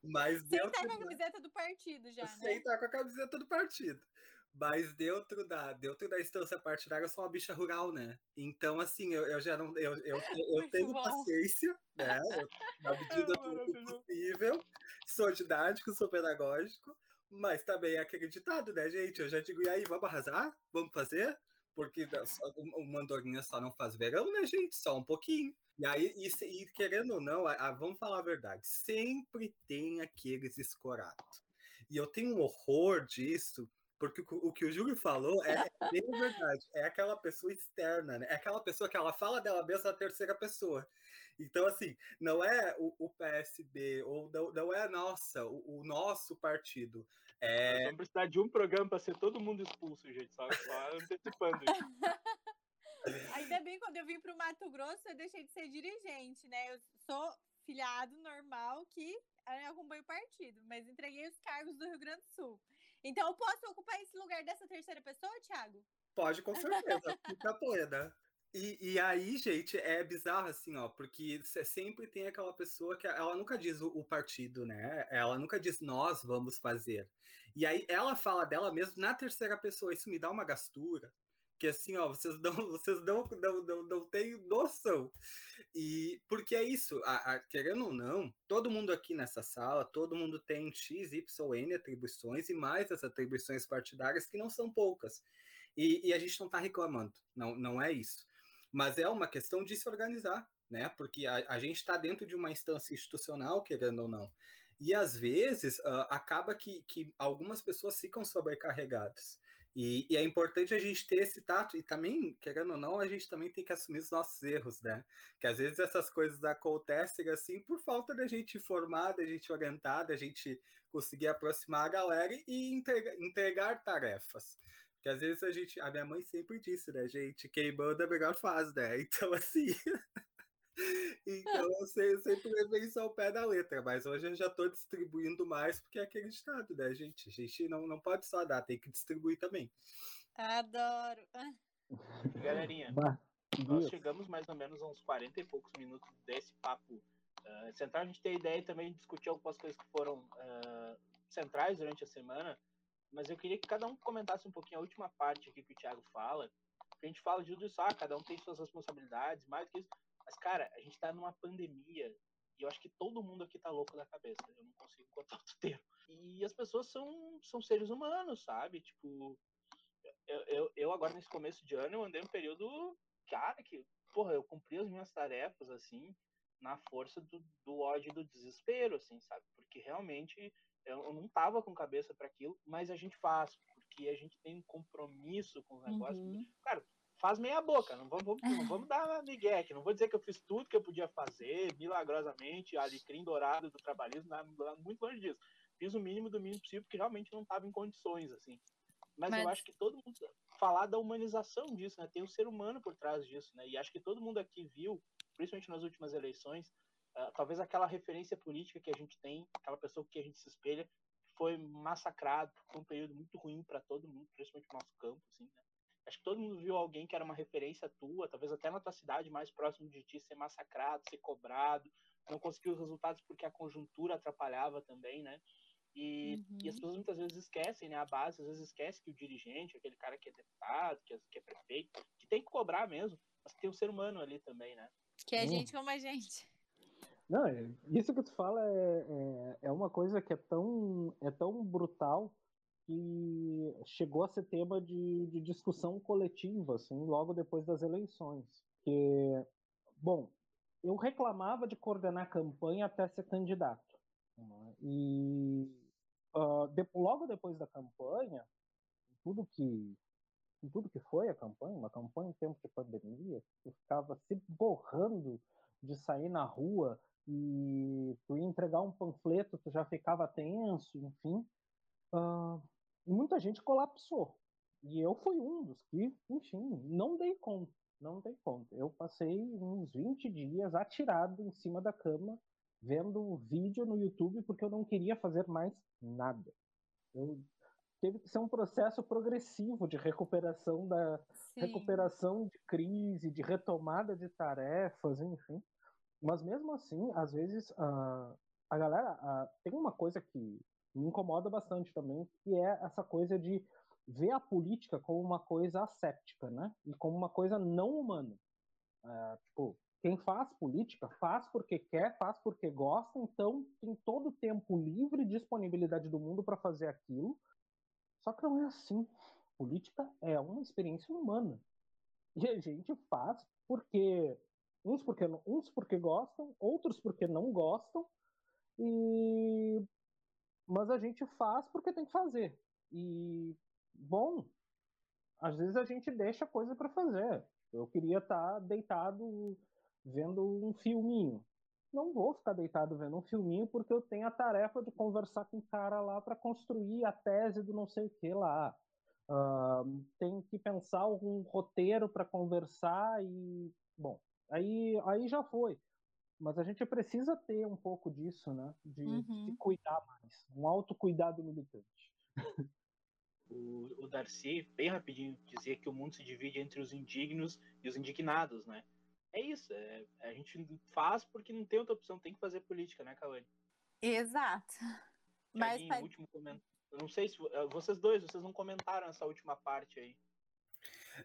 Mas Sem dentro... tá com a camiseta do partido já, Sem né? tá com a camiseta do partido. Mas dentro da, dentro da instância partidária, eu sou uma bicha rural, né? Então, assim, eu, eu já não. Eu, eu, eu tenho bom. paciência, né? Eu, na medida do possível. Sou didático, sou pedagógico. Mas também é acreditado, né, gente? Eu já digo, e aí, vamos arrasar? Vamos fazer? porque o Mandorinha só não faz verão, né, gente? Só um pouquinho. E aí, e, e querendo ou não, a, a, vamos falar a verdade, sempre tem aqueles escorados. E eu tenho um horror disso, porque o, que o Júlio falou é, é bem verdade. É aquela pessoa externa, né? É aquela pessoa que ela fala dela mesma na terceira pessoa. Então, assim, não é o, o PSB, ou não, não é a nossa, o, o nosso partido. É... Nós vamos precisar de um programa para ser todo mundo expulso, gente, só, só antecipando Ainda bem, quando eu vim para o Mato Grosso, eu deixei de ser dirigente, né? Eu sou filiado normal que acompanha o partido, mas entreguei os cargos do Rio Grande do Sul. Então, eu posso ocupar esse lugar dessa terceira pessoa, Thiago? Pode, com certeza. Fica plena. E, e aí, gente, é bizarro assim, ó, porque sempre tem aquela pessoa que ela nunca diz o, o, partido, né? Ela nunca diz nós vamos fazer. E aí ela fala dela mesmo na terceira pessoa. Isso me dá uma gastura. Que assim, ó, vocês não, vocês não, não, não, não têm noção. E porque é isso, a, a, querendo ou não, todo mundo aqui nessa sala, todo mundo tem X, Y, N atribuições e mais as atribuições partidárias que não são poucas. E, e a gente não está reclamando, não, não é isso mas é uma questão de se organizar, né? Porque a, a gente está dentro de uma instância institucional, querendo ou não. E às vezes uh, acaba que, que algumas pessoas ficam sobrecarregadas. E, e, é importante a gente ter esse tato, e também, querendo ou não, a gente também tem que assumir os nossos erros, né? Que às vezes essas coisas acontecem assim por falta da gente informar, da gente orientar, da gente conseguir aproximar a galera e entregar, entregar tarefas. Que às vezes a gente. A minha mãe sempre disse, né, gente? Quem manda é melhor faz, né? Então, assim. então eu, sei, eu sempre levei isso ao pé da letra, mas hoje eu já estou distribuindo mais porque é acreditado, né, gente? A gente não, não pode só dar, tem que distribuir também. Adoro. Galerinha, nós chegamos mais ou menos a uns 40 e poucos minutos desse papo uh, central. A gente tem a ideia também de discutir algumas coisas que foram uh, centrais durante a semana. Mas eu queria que cada um comentasse um pouquinho a última parte aqui que o Thiago fala. A gente fala de tudo isso, ah, cada um tem suas responsabilidades, mais do que isso. Mas, cara, a gente tá numa pandemia e eu acho que todo mundo aqui tá louco da cabeça. Eu não consigo contar outro termo. E as pessoas são, são seres humanos, sabe? Tipo, eu, eu, eu agora nesse começo de ano eu andei um período, cara, que, porra, eu cumpri as minhas tarefas, assim, na força do, do ódio e do desespero, assim, sabe? Porque realmente eu não tava com cabeça para aquilo, mas a gente faz, porque a gente tem um compromisso com o negócio. Uhum. Cara, faz meia boca, não vamos, não vamos dar migué aqui, não vou dizer que eu fiz tudo que eu podia fazer, milagrosamente, alecrim dourado do trabalhismo, muito longe disso. Fiz o mínimo do mínimo possível, porque realmente não estava em condições, assim. Mas, Mas, eu acho que todo mundo falar da humanização disso, né? Tem o um ser humano por trás disso, né? E acho que todo mundo aqui viu, principalmente nas últimas eleições, uh, talvez aquela referência política que a gente tem, aquela pessoa que a gente se espelha, foi massacrado, foi um período muito ruim para todo mundo, principalmente no nosso campo, assim, né? Acho que todo mundo viu alguém que era uma referência tua, talvez até na tua cidade mais próximo de ti, ser massacrado, ser cobrado, não conseguiu os resultados porque a conjuntura atrapalhava também, né? E, uhum. e, as pessoas muitas vezes esquecem, né? A base às vezes esquece que o dirigente, aquele cara que é deputado, que é, que é prefeito, que tem que cobrar mesmo, mas tem um ser humano ali também, né? Que é uhum. gente como a gente. Não, é, isso que tu fala é, é, é, uma coisa que é tão, é tão brutal que chegou a ser tema de, de discussão coletiva, assim, logo depois das eleições. Que, bom, eu reclamava de coordenar campanha até ser candidato. Né? E uh, de, logo depois da campanha, tudo que tudo que foi a campanha, uma campanha em tempo de pandemia, eu ficava se borrando de sair na rua e tu ia entregar um panfleto, tu já ficava tenso, enfim. Uh, muita gente colapsou. E eu fui um dos que, enfim, não dei conta. Não dei conta. Eu passei uns 20 dias atirado em cima da cama, vendo um vídeo no YouTube, porque eu não queria fazer mais nada. Eu teve que ser um processo progressivo de recuperação da Sim. recuperação de crise, de retomada de tarefas, enfim. Mas mesmo assim, às vezes uh, a galera uh, tem uma coisa que me incomoda bastante também, que é essa coisa de ver a política como uma coisa asséptica, né? E como uma coisa não humana. Uh, tipo, quem faz política faz porque quer, faz porque gosta, então tem todo o tempo livre e disponibilidade do mundo para fazer aquilo. Só que não é assim. Política é uma experiência humana. E a gente faz porque uns porque uns porque gostam, outros porque não gostam. E mas a gente faz porque tem que fazer. E bom, às vezes a gente deixa coisa para fazer. Eu queria estar tá deitado vendo um filminho. Não vou ficar deitado vendo um filminho porque eu tenho a tarefa de conversar com o cara lá para construir a tese do não sei o que lá. Uh, tem que pensar algum roteiro para conversar e bom, aí aí já foi. Mas a gente precisa ter um pouco disso, né? De uhum. se cuidar mais, um autocuidado militante. O, o Darcy, bem rapidinho, dizia que o mundo se divide entre os indignos e os indignados, né? É isso, é, a gente faz porque não tem outra opção, tem que fazer política, né, Cauane? Exato. Mas pra... último comentário. Eu não sei se eh, vocês dois, vocês não comentaram essa última parte aí.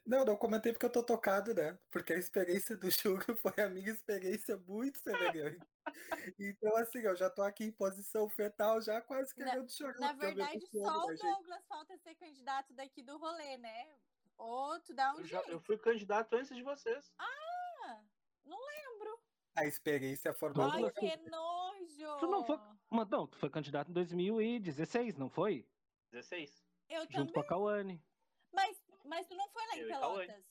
Não, não comentei porque eu tô tocado, né? Porque a experiência do Júlio foi a minha experiência muito semelhante. então, assim, eu já tô aqui em posição fetal, já quase querendo na, chorar. Na verdade, só o Douglas falta ser candidato daqui do rolê, né? Outro dá um eu jeito. Já, eu fui candidato antes de vocês. Ah, não lembro. A experiência formou. Ai, que nojo! Tu não foi. Mas não, tu foi candidato em 2016, não foi? 16. Eu Junto também. com a Cauane. Mas, tu não foi lá em Pelotas?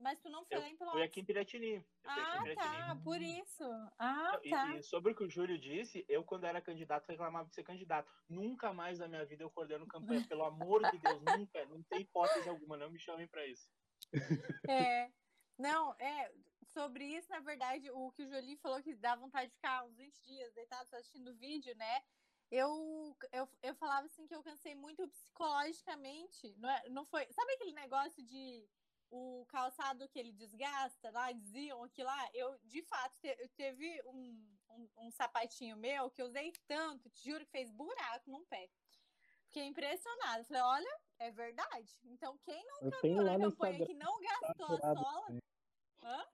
Mas tu não foi eu lá em Pelotas? Fui aqui em Piratini. Ah, em tá, por isso. Ah, e, tá. E sobre o que o Júlio disse, eu, quando era candidato, reclamava de ser candidato. Nunca mais na minha vida eu coordeno campanha, pelo amor de Deus, nunca. Não tem hipótese alguma, não me chamem para isso. É. Não, é. Sobre isso, na verdade, o que o Jolie falou que dá vontade de ficar uns 20 dias deitado assistindo o vídeo, né? Eu, eu, eu falava assim que eu cansei muito psicologicamente. Não, é, não foi. Sabe aquele negócio de o calçado que ele desgasta lá, diziam aqui lá? Eu, de fato, te, teve um, um, um, sapatinho meu que eu usei tanto, te juro que fez buraco num pé. Fiquei impressionada. Falei, olha, é verdade. Então, quem não caminhou na campanha que não gastou a sola. Hã?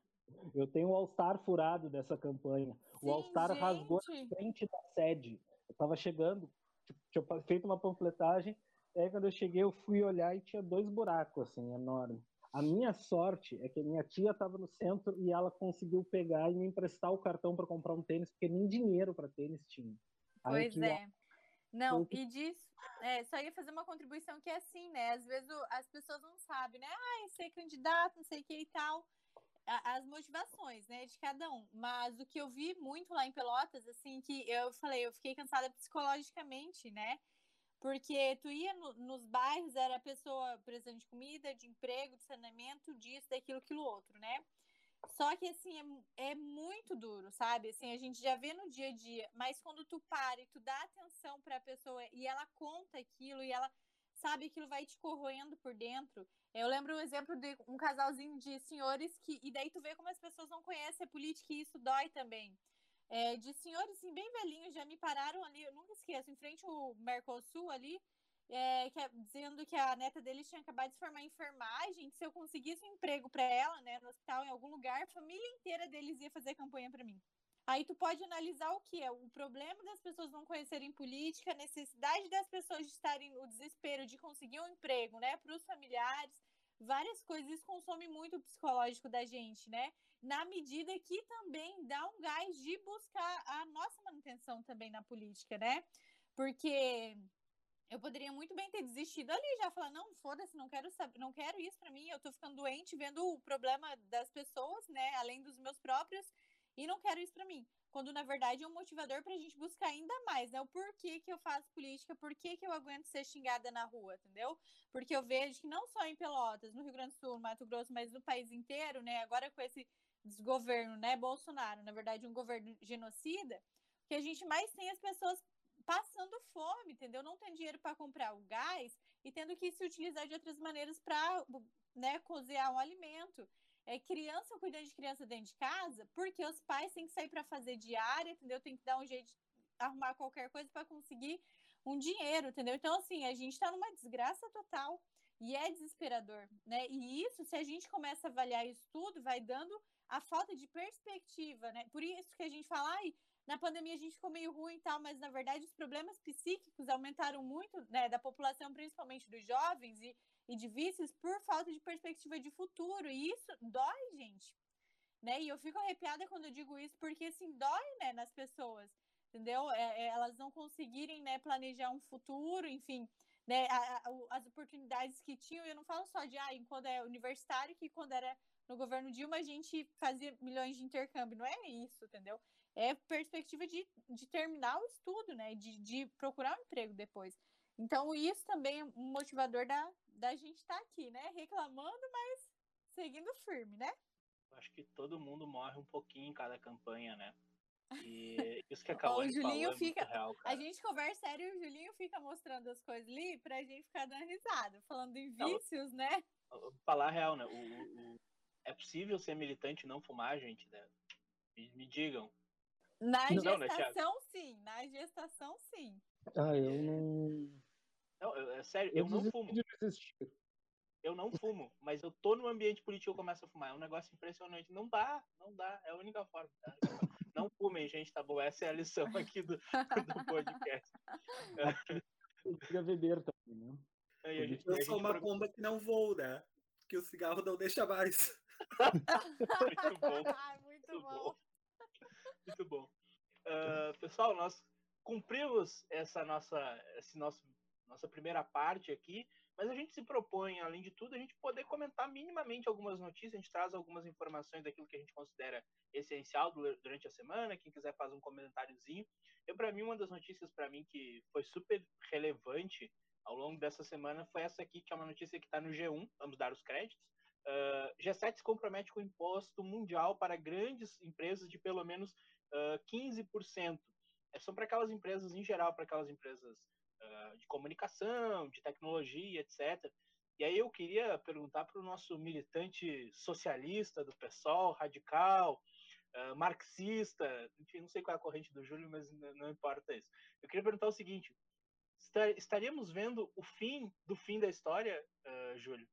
Eu tenho o All-Star furado dessa campanha. Sim, o All-Star rasgou na frente da sede. Eu tava chegando, tipo, tinha feito uma panfletagem, aí quando eu cheguei eu fui olhar e tinha dois buracos, assim, enormes. A minha sorte é que minha tia estava no centro e ela conseguiu pegar e me emprestar o cartão para comprar um tênis, porque nem dinheiro para tênis tinha. Aí pois é. Não, e disso, é, só ia fazer uma contribuição que é assim, né? Às vezes as pessoas não sabem, né? Ah, ser candidato, não sei o que e tal as motivações, né, de cada um. Mas o que eu vi muito lá em Pelotas, assim, que eu falei, eu fiquei cansada psicologicamente, né? Porque tu ia no, nos bairros, era pessoa precisando de comida, de emprego, de saneamento, disso, daquilo, aquilo outro, né? Só que, assim, é, é muito duro, sabe? Assim, a gente já vê no dia a dia, mas quando tu para e tu dá atenção para a pessoa e ela conta aquilo e ela sabe, aquilo vai te corroendo por dentro. Eu lembro um exemplo de um casalzinho de senhores que. E daí tu vê como as pessoas não conhecem a política e isso dói também. É, de senhores assim, bem velhinhos, já me pararam ali, eu nunca esqueço, em frente ao Mercosul ali, é, que, é, dizendo que a neta deles tinha acabado de formar enfermagem, que se eu conseguisse um emprego para ela, né, no hospital, em algum lugar, a família inteira deles ia fazer campanha para mim. Aí tu pode analisar o que é o problema das pessoas não conhecerem política, a necessidade das pessoas de estarem no desespero de conseguir um emprego, né, para os familiares, várias coisas isso consome muito o psicológico da gente, né? Na medida que também dá um gás de buscar a nossa manutenção também na política, né? Porque eu poderia muito bem ter desistido ali, já falar, não, foda-se, não quero saber, não quero isso para mim, eu tô ficando doente vendo o problema das pessoas, né, além dos meus próprios, e não quero isso para mim. Quando na verdade é um motivador pra gente buscar ainda mais, né? O porquê que eu faço política, por que eu aguento ser xingada na rua, entendeu? Porque eu vejo que não só em Pelotas, no Rio Grande do Sul, no Mato Grosso, mas no país inteiro, né, agora com esse desgoverno, né, Bolsonaro, na verdade um governo genocida, que a gente mais tem as pessoas passando fome, entendeu? Não tem dinheiro para comprar o gás e tendo que se utilizar de outras maneiras para né, cozinhar um alimento. É criança cuidando de criança dentro de casa, porque os pais têm que sair para fazer diária, entendeu? Tem que dar um jeito de arrumar qualquer coisa para conseguir um dinheiro, entendeu? Então, assim, a gente está numa desgraça total e é desesperador, né? E isso, se a gente começa a avaliar isso tudo, vai dando a falta de perspectiva, né? Por isso que a gente fala, ai, na pandemia a gente ficou meio ruim e tal, mas na verdade os problemas psíquicos aumentaram muito, né, da população, principalmente dos jovens e, e de vícios, por falta de perspectiva de futuro. E isso dói, gente. Né? E eu fico arrepiada quando eu digo isso, porque assim, dói, né, nas pessoas, entendeu? É, é, elas não conseguirem, né, planejar um futuro, enfim, né, a, a, as oportunidades que tinham, eu não falo só de, ah, quando é universitário, que quando era no governo Dilma a gente fazia milhões de intercâmbio, não é isso, entendeu? é perspectiva de, de terminar o estudo, né? De, de procurar um emprego depois. Então, isso também é um motivador da, da gente estar tá aqui, né? Reclamando, mas seguindo firme, né? Acho que todo mundo morre um pouquinho em cada campanha, né? E isso que acabou o Julinho é fica, real, A gente conversa sério e o Julinho fica mostrando as coisas ali pra gente ficar dando risada, falando em vícios, não, né? Falar real, né? O, o, é possível ser militante e não fumar, gente? Né? Me, me digam. Na não, né, gestação, né, sim. Na gestação, sim. Ah, eu não. Não, eu, é sério, eu, eu não fumo. Eu não fumo, mas eu tô no ambiente político e eu começo a fumar. É um negócio impressionante. Não dá, não dá. É a única forma. Tá? Não fumem, gente, tá bom? Essa é a lição aqui do, do podcast. Eu queria beber também, né? Aí, gente, eu sou uma bomba que não voa, né? Que o cigarro não deixa mais. muito bom. Muito, muito bom. bom. Muito bom. Uh, pessoal, nós cumprimos essa nossa, esse nosso, nossa primeira parte aqui, mas a gente se propõe, além de tudo, a gente poder comentar minimamente algumas notícias, a gente traz algumas informações daquilo que a gente considera essencial durante a semana, quem quiser fazer um comentáriozinho. Eu, para mim, uma das notícias para mim que foi super relevante ao longo dessa semana foi essa aqui, que é uma notícia que está no G1, vamos dar os créditos, Uh, G7 se compromete com imposto mundial para grandes empresas de pelo menos uh, 15%. É, são para aquelas empresas, em geral, para aquelas empresas de comunicação, de tecnologia, etc. E aí eu queria perguntar para o nosso militante socialista do PSOL, radical, uh, marxista, enfim, não sei qual é a corrente do Júlio, mas não importa isso. Eu queria perguntar o seguinte: estaríamos vendo o fim do fim da história, uh, Júlio?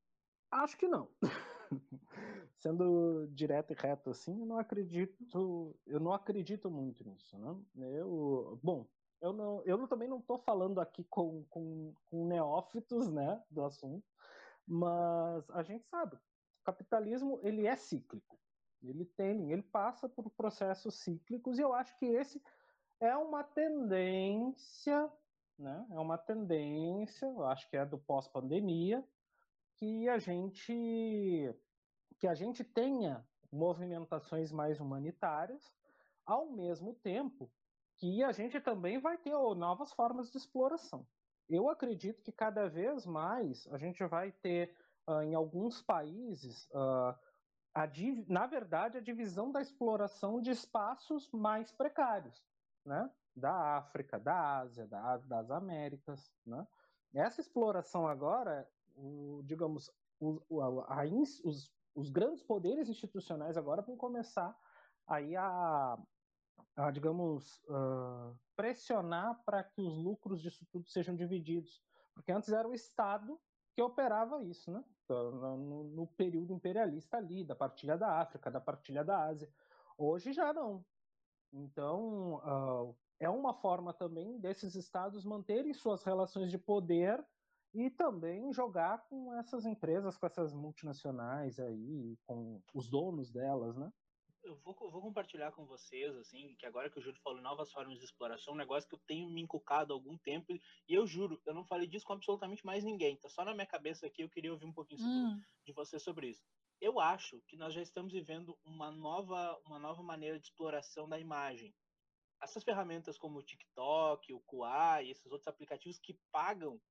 Acho que não. Sendo direto e reto assim, eu não acredito, eu não acredito muito nisso, né? Eu, bom, eu não, eu também não estou falando aqui com, com, com neófitos, né, do assunto, mas a gente sabe, o capitalismo ele é cíclico, ele tem, ele passa por processos cíclicos e eu acho que esse é uma tendência, né? É uma tendência, eu acho que é do pós-pandemia, que a gente que a gente tenha movimentações mais humanitárias, ao mesmo tempo que a gente também vai ter novas formas de exploração. Eu acredito que cada vez mais a gente vai ter, uh, em alguns países, uh, na verdade, a divisão da exploração de espaços mais precários, né? da África, da Ásia, da, das Américas. Né? Essa exploração agora o, digamos, o, a, os, os grandes poderes institucionais agora vão começar aí a, a digamos, uh, pressionar para que os lucros disso tudo sejam divididos. Porque antes era o Estado que operava isso, né? Então, no, no, período imperialista ali, da partilha da África, da partilha da Ásia. Hoje já não. Então, uh, é uma forma também desses estados manterem suas relações de poder e também jogar com essas empresas, com essas multinacionais aí, com os donos delas, né? Eu vou, vou compartilhar com vocês, assim, que agora que o Júlio falou novas formas de exploração, um negócio que eu tenho me encucado há algum tempo, e eu juro, eu não falei disso com absolutamente mais ninguém, tá só na minha cabeça aqui, eu queria ouvir um pouquinho hum. de você sobre isso. Eu acho que nós já estamos vivendo uma nova, uma nova maneira de exploração da imagem. Essas ferramentas como o TikTok, o Kuai, esses outros aplicativos que pagam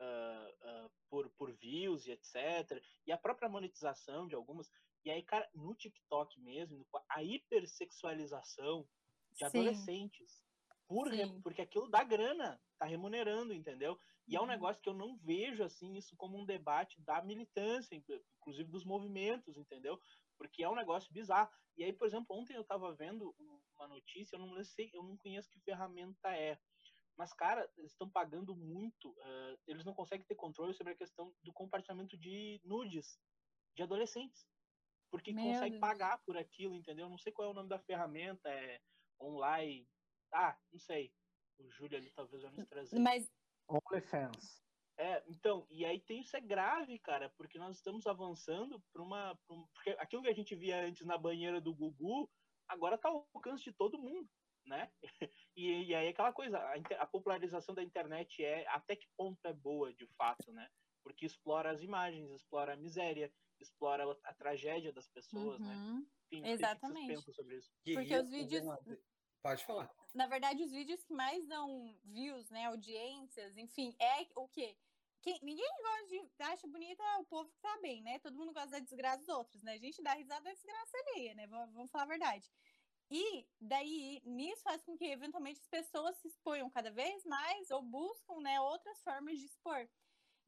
uh, uh, por, por views e etc. E a própria monetização de algumas. E aí, cara, no TikTok mesmo, a hipersexualização de Sim. adolescentes. Por, porque aquilo dá grana, tá remunerando, entendeu? E é um uhum. negócio que eu não vejo assim isso como um debate da militância, inclusive dos movimentos, entendeu? Porque é um negócio bizarro. E aí, por exemplo, ontem eu estava vendo uma notícia, eu não sei, eu não conheço que ferramenta é. Mas, cara, eles estão pagando muito, uh, eles não conseguem ter controle sobre a questão do compartilhamento de nudes de adolescentes. Porque Meu consegue Deus. pagar por aquilo, entendeu? Não sei qual é o nome da ferramenta, é online ah, não sei. O Júlio ali talvez vai nos trazer. Mas. OnlyFans. É, então, e aí tem isso é grave, cara, porque nós estamos avançando para uma. Pra um, porque aquilo que a gente via antes na banheira do Gugu, agora tá ao alcance de todo mundo, né? E, e aí aquela coisa, a, a, popularização da internet é até que ponto é boa, de fato, né? Porque explora as imagens, explora a miséria, explora a, a tragédia das pessoas, né? uhum. né? Enfim, Exatamente. Que sobre isso? Porque os vídeos. Pode falar. Na verdade, os vídeos que mais dão views, né, audiências, enfim, é o quê? Quem, ninguém gosta de acha bonita o povo que tá bem, né? Todo mundo gosta da desgraça dos outros, né? A gente dá risada da desgraça alheia, né? Vamos, vamos falar a verdade. E daí, nisso faz com que, eventualmente, as pessoas se exponham cada vez mais ou buscam né, outras formas de expor.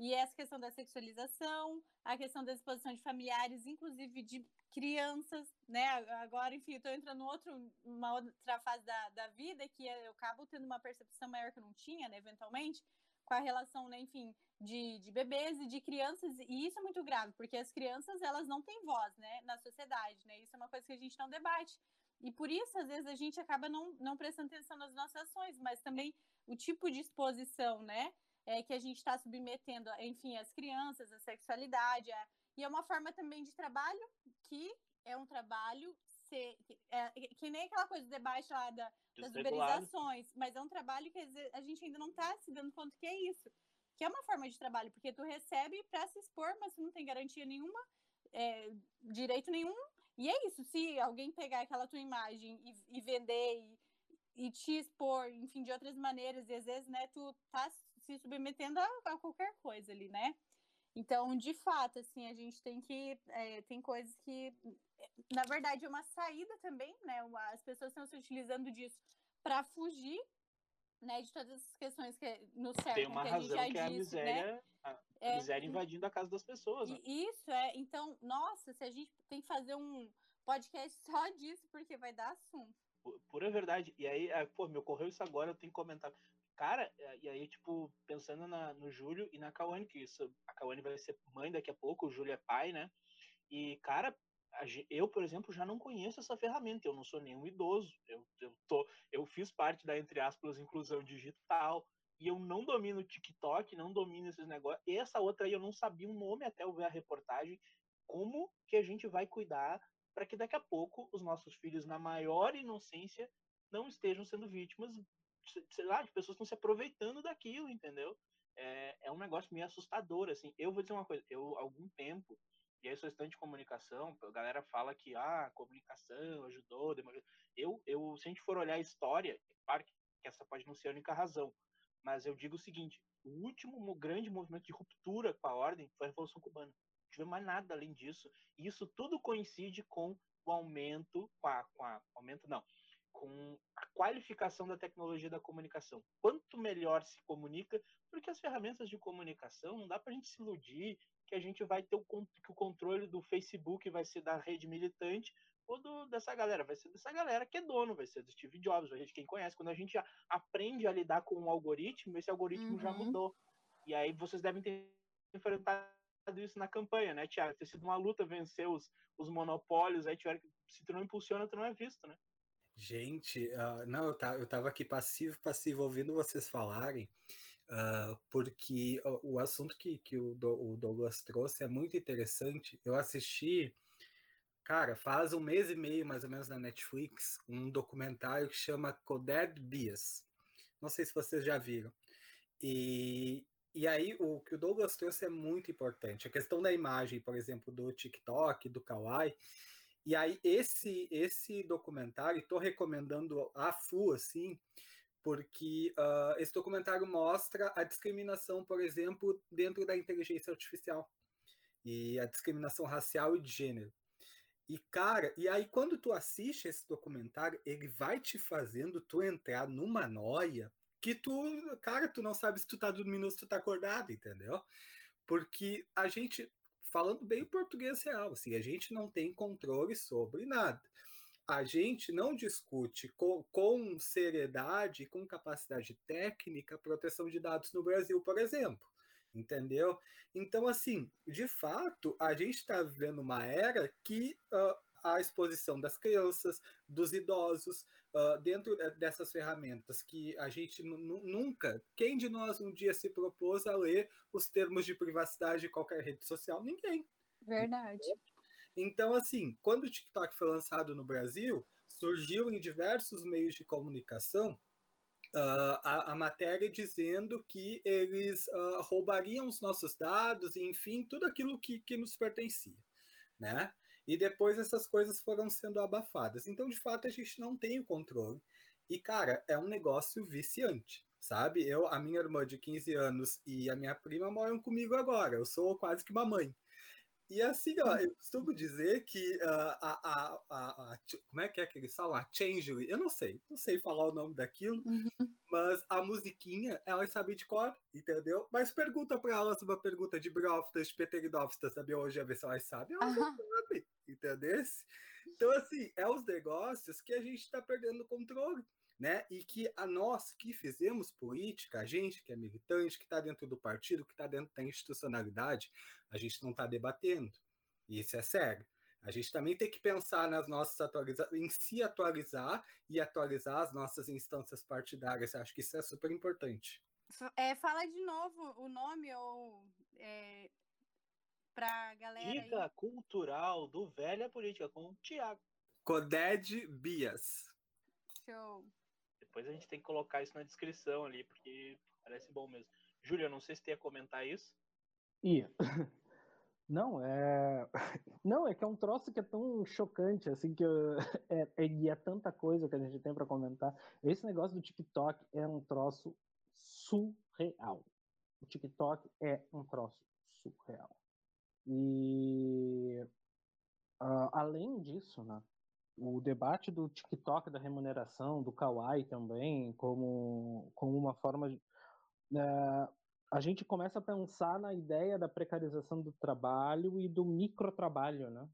E essa questão da sexualização, a questão da exposição de familiares, inclusive de crianças, né? Agora, enfim, estou entrando em outro, uma outra fase da, da vida que eu acabo tendo uma percepção maior que eu não tinha, né, eventualmente, com a relação, né, enfim, de, de bebês e de crianças, e isso é muito grave, porque as crianças, elas não têm voz, né, na sociedade, né, isso é uma coisa que a gente não debate, e por isso, às vezes, a gente acaba não, não prestando atenção nas nossas ações, mas também o tipo de exposição, né, é, que a gente está submetendo, enfim, as crianças, a sexualidade, a, e é uma forma também de trabalho que é um trabalho ser, é, que nem aquela coisa debate lá da, das uberizações, mas é um trabalho que a gente ainda não está se dando conta que é isso. Que é uma forma de trabalho, porque tu recebe para se expor, mas tu não tem garantia nenhuma, é, direito nenhum. E é isso, se alguém pegar aquela tua imagem e, e vender e, e, te expor, enfim, de outras maneiras, e às vezes, né, tu tá se submetendo a, a qualquer coisa ali, né? Então, de fato, assim, a gente tem que. É, tem coisas que. Na verdade, é uma saída também, né? As pessoas estão se utilizando disso para fugir né, de todas as questões que no certo tem uma que razão a gente já que disse, é a miséria, né? a, é, miséria invadindo a casa das pessoas. Né? Isso é, então, nossa, se a gente tem que fazer um podcast só disso porque vai dar assunto. Pura verdade. E aí, é, pô, me ocorreu isso agora, eu tenho que comentar. Cara, e aí, tipo, pensando na, no Júlio e na Kawane, que isso, a Kawane vai ser mãe daqui a pouco, o Júlio é pai, né? E, cara, eu, por exemplo, já não conheço essa ferramenta, eu não sou nenhum idoso, eu, eu, tô, eu fiz parte da, entre aspas, inclusão digital, e eu não domino o TikTok, não domino esses negócios. E essa outra aí eu não sabia o nome até eu ver a reportagem, como que a gente vai cuidar para que daqui a pouco os nossos filhos, na maior inocência, não estejam sendo vítimas sei lá, de pessoas estão se aproveitando daquilo, entendeu? É, é um negócio meio assustador, assim. Eu vou dizer uma coisa, eu, algum tempo, e aí sou estudante de comunicação, a galera fala que, ah, comunicação ajudou, eu, eu, se a gente for olhar a história, claro que essa pode não ser a única razão, mas eu digo o seguinte, o último grande movimento de ruptura com a ordem foi a Revolução Cubana. Não tive mais nada além disso. E isso tudo coincide com o aumento, com a, com a aumento não, com a qualificação da tecnologia da comunicação. Quanto melhor se comunica, porque as ferramentas de comunicação não dá para a gente se iludir que a gente vai ter o, que o controle do Facebook vai ser da rede militante ou do, dessa galera, vai ser dessa galera que é dono, vai ser do Steve Jobs, a gente quem conhece. Quando a gente aprende a lidar com um algoritmo, esse algoritmo uhum. já mudou. E aí vocês devem ter enfrentado isso na campanha, né, Tiago? Ter sido uma luta vencer os, os monopólios, aí tiver, se tu não impulsiona, tu não é visto, né? Gente, uh, não, eu, tá, eu tava aqui passivo, passivo, ouvindo vocês falarem, uh, porque o, o, assunto que, que o, o Douglas trouxe é muito interessante. Eu assisti, cara, faz um mês e meio mais ou menos na Netflix, um documentário que chama Coded Bias. Não sei se vocês já viram. E, e aí, o que o Douglas trouxe é muito importante. A questão da imagem, por exemplo, do TikTok, do Kawaii. E aí, esse esse documentário, estou recomendando a FU, assim, porque uh, esse documentário mostra a discriminação, por exemplo, dentro da inteligência artificial. E a discriminação racial e de gênero. E, cara, e aí quando tu assiste esse documentário, ele vai te fazendo tu entrar numa noia que tu, cara, tu não sabe se tu tá dormindo ou se tu tá acordado, entendeu? Porque a gente, falando bem o português real, assim, a gente não tem controle sobre nada. A gente não discute com, com seriedade, com capacidade técnica, proteção de dados no Brasil, por exemplo entendeu? Então, assim, de fato, a gente está vivendo uma era que uh, a exposição das crianças, dos idosos, uh, dentro dessas ferramentas que a gente nunca, quem de nós um dia se propôs a ler os termos de privacidade de qualquer rede social? Ninguém. Verdade. Então, assim, quando o TikTok foi lançado no Brasil, surgiu em diversos meios de comunicação Uh, a, a, matéria dizendo que eles uh, roubariam os nossos dados, enfim, tudo aquilo que, que nos pertencia, né? E depois essas coisas foram sendo abafadas. Então, de fato, a gente não tem o controle. E, cara, é um negócio viciante, sabe? Eu, a minha irmã de 15 anos e a minha prima moram comigo agora. Eu sou quase que uma mãe. E assim, ó, eu costumo dizer que uh, a, a, a, a, Como é que é que eles falam? A Changery, eu não sei, não sei falar o nome daquilo, uhum. mas a musiquinha, elas sabem de cor, entendeu? Mas pergunta pra elas uma pergunta de Broftas, de Peteridoftas, sabe? Hoje a ver se elas sabem, elas uhum. não sabem, entendeu? Então, assim, é os negócios que a gente tá perdendo o controle né? E que a nós que fizemos política, a gente que é militante, que está dentro do partido, que está dentro da institucionalidade, a gente não está debatendo. E isso é sério. A gente também tem que pensar nas nossas atualizações, em se atualizar e atualizar as nossas instâncias partidárias. Acho que isso é super importante. É, fala de novo o nome ou é, para a galera. Dica aí. cultural do Velha Política com o Tiago. Coded Bias. Show. Depois a gente tem que colocar isso na descrição ali, porque parece bom mesmo. Júlia, não sei se tem a comentar isso. Ia. Não, é. Não, é que é um troço que é tão chocante, assim, que eu... é, é, e é tanta coisa que a gente tem para comentar. Esse negócio do TikTok é um troço surreal. O TikTok é um troço surreal. E uh, além disso, né, o debate do TikTok, da remuneração, do Kawaii também, como, como uma forma de. Uh, a gente começa a pensar na ideia da precarização do trabalho e do microtrabalho, né?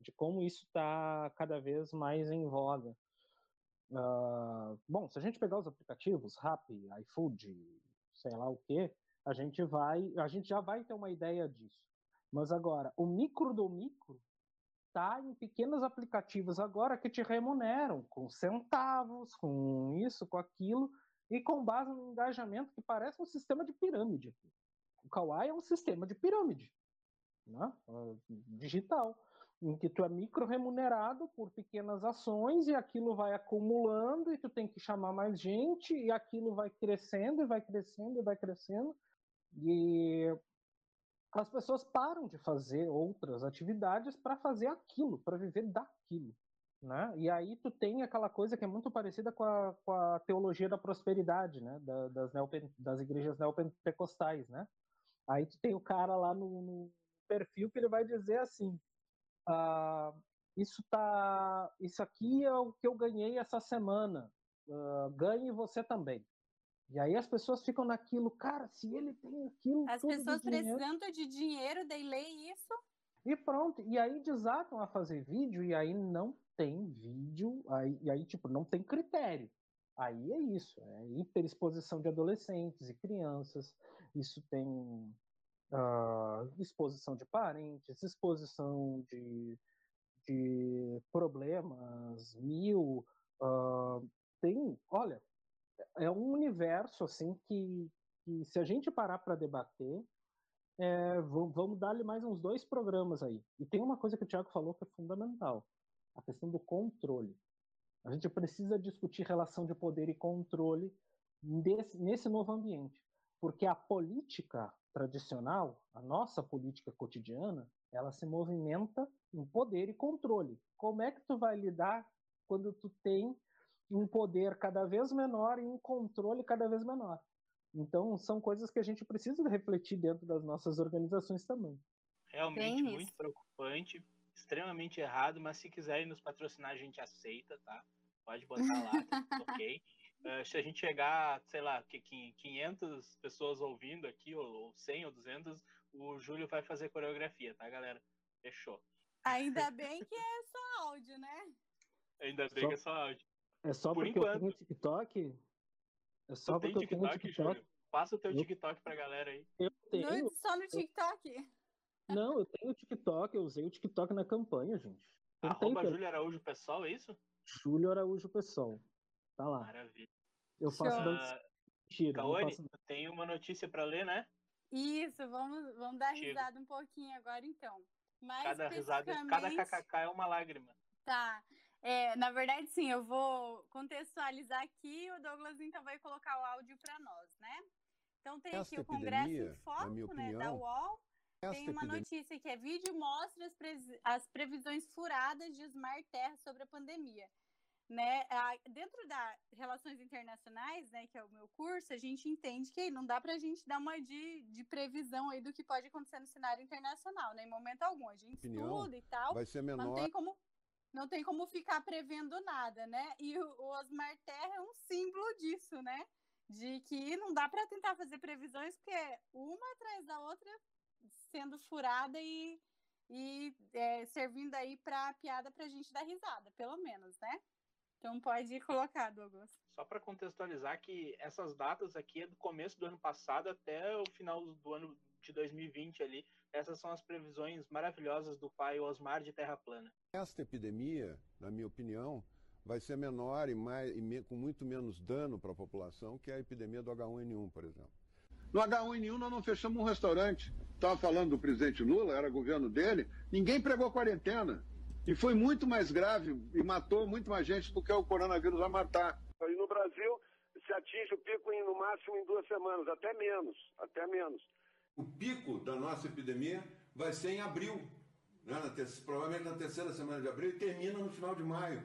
De como isso está cada vez mais em voga. Uh, bom, se a gente pegar os aplicativos, Rappi, iFood, sei lá o que, a gente vai, a gente já vai ter uma ideia disso. Mas agora, o micro do micro está em pequenos aplicativos agora que te remuneram com centavos, com isso, com aquilo, e com base no engajamento que parece um sistema de pirâmide. O Kawaii é um sistema de pirâmide né? digital, em que tu é micro remunerado por pequenas ações e aquilo vai acumulando e tu tem que chamar mais gente e aquilo vai crescendo e vai crescendo e vai crescendo. E as pessoas param de fazer outras atividades para fazer aquilo, para viver daquilo. Né? E aí tu tem aquela coisa que é muito parecida com a, com a teologia da prosperidade, né? Da, das, neopen, das igrejas neopentecostais, né? Aí tu tem o cara lá no, no perfil que ele vai dizer assim, ah, isso tá, isso aqui é o que eu ganhei essa semana, uh, ganhe você também. E aí as pessoas ficam naquilo, cara, se ele tem aquilo. As pessoas precisando de dinheiro, daí lê isso. E pronto. E aí desatam a fazer vídeo e aí não tem vídeo, aí, e aí, tipo, não tem critério. Aí é isso, é hiperexposição de adolescentes e crianças, isso tem uh, exposição de parentes, exposição de, de problemas mil, Uh, tem, olha, é um universo assim que, que se a gente parar para debater, é, vamos dar-lhe mais uns dois programas aí. E tem uma coisa que o Tiago falou que é fundamental: a questão do controle. A gente precisa discutir relação de poder e controle desse, nesse novo ambiente, porque a política tradicional, a nossa política cotidiana, ela se movimenta em poder e controle. Como é que tu vai lidar quando tu tem um poder cada vez menor e um controle cada vez menor? Então, são coisas que a gente precisa refletir dentro das nossas organizações também. Realmente Bem muito isso. preocupante, extremamente errado, mas se quiserem nos patrocinar, a gente aceita, tá? Pode botar lá, tá ok. Uh, se a gente chegar, sei lá, que 500 pessoas ouvindo aqui, ou 100 ou 200, o Júlio vai fazer coreografia, tá, galera? Fechou. Ainda bem que é só áudio, né? Ainda bem só, que é só áudio. É só Por porque enquanto. eu tenho TikTok? É só porque TikTok, eu tenho TikTok. Júlio? Passa o teu TikTok pra galera aí. Eu tenho. só no TikTok? Não, eu tenho TikTok, eu usei o TikTok na campanha, gente. Eu Arroba Júlio Araújo Pessoal, é isso? Júlio Araújo Pessoal. Tá lá. Maravilha. Eu faço uh, mentira. Caone, faço... tem uma notícia para ler, né? Isso, vamos, vamos dar risada um pouquinho agora então. Mais cada risada, cada kkk é uma lágrima. Tá. É, na verdade, sim, eu vou contextualizar aqui o Douglas então vai colocar o áudio para nós, né? Então tem Esta aqui o Congresso em Foco, né, da UOL. Tem uma epidemia... notícia que é vídeo mostra as, pre... as previsões furadas de Smart Terra sobre a pandemia. Né? Dentro da Relações Internacionais, né, que é o meu curso, a gente entende que não dá para a gente dar uma de, de previsão aí do que pode acontecer no cenário internacional, né? em momento algum. A gente opinião, estuda e tal, vai ser menor... não tem como não tem como ficar prevendo nada, né? E o, Osmar Terra é um símbolo disso, né? De que não dá para tentar fazer previsões, porque uma atrás da outra sendo furada e, e é, servindo aí para piada para a gente dar risada, pelo menos, né? Então pode colocar, Douglas. Só para contextualizar que essas datas aqui é do começo do ano passado até o final do ano de 2020 ali. Essas são as previsões maravilhosas do pai Osmar de Terra Plana. Esta epidemia, na minha opinião, vai ser menor e, mais, e me, com muito menos dano para a população que a epidemia do H1N1, por exemplo. No H1N1 nós não fechamos um restaurante. Estava falando do presidente Lula, era governo dele, ninguém pregou quarentena. E foi muito mais grave e matou muito mais gente do que o coronavírus vai matar. E no Brasil se atinge o pico em, no máximo em duas semanas, até menos, até menos. O pico da nossa epidemia vai ser em abril, né? na provavelmente na terceira semana de abril, e termina no final de maio.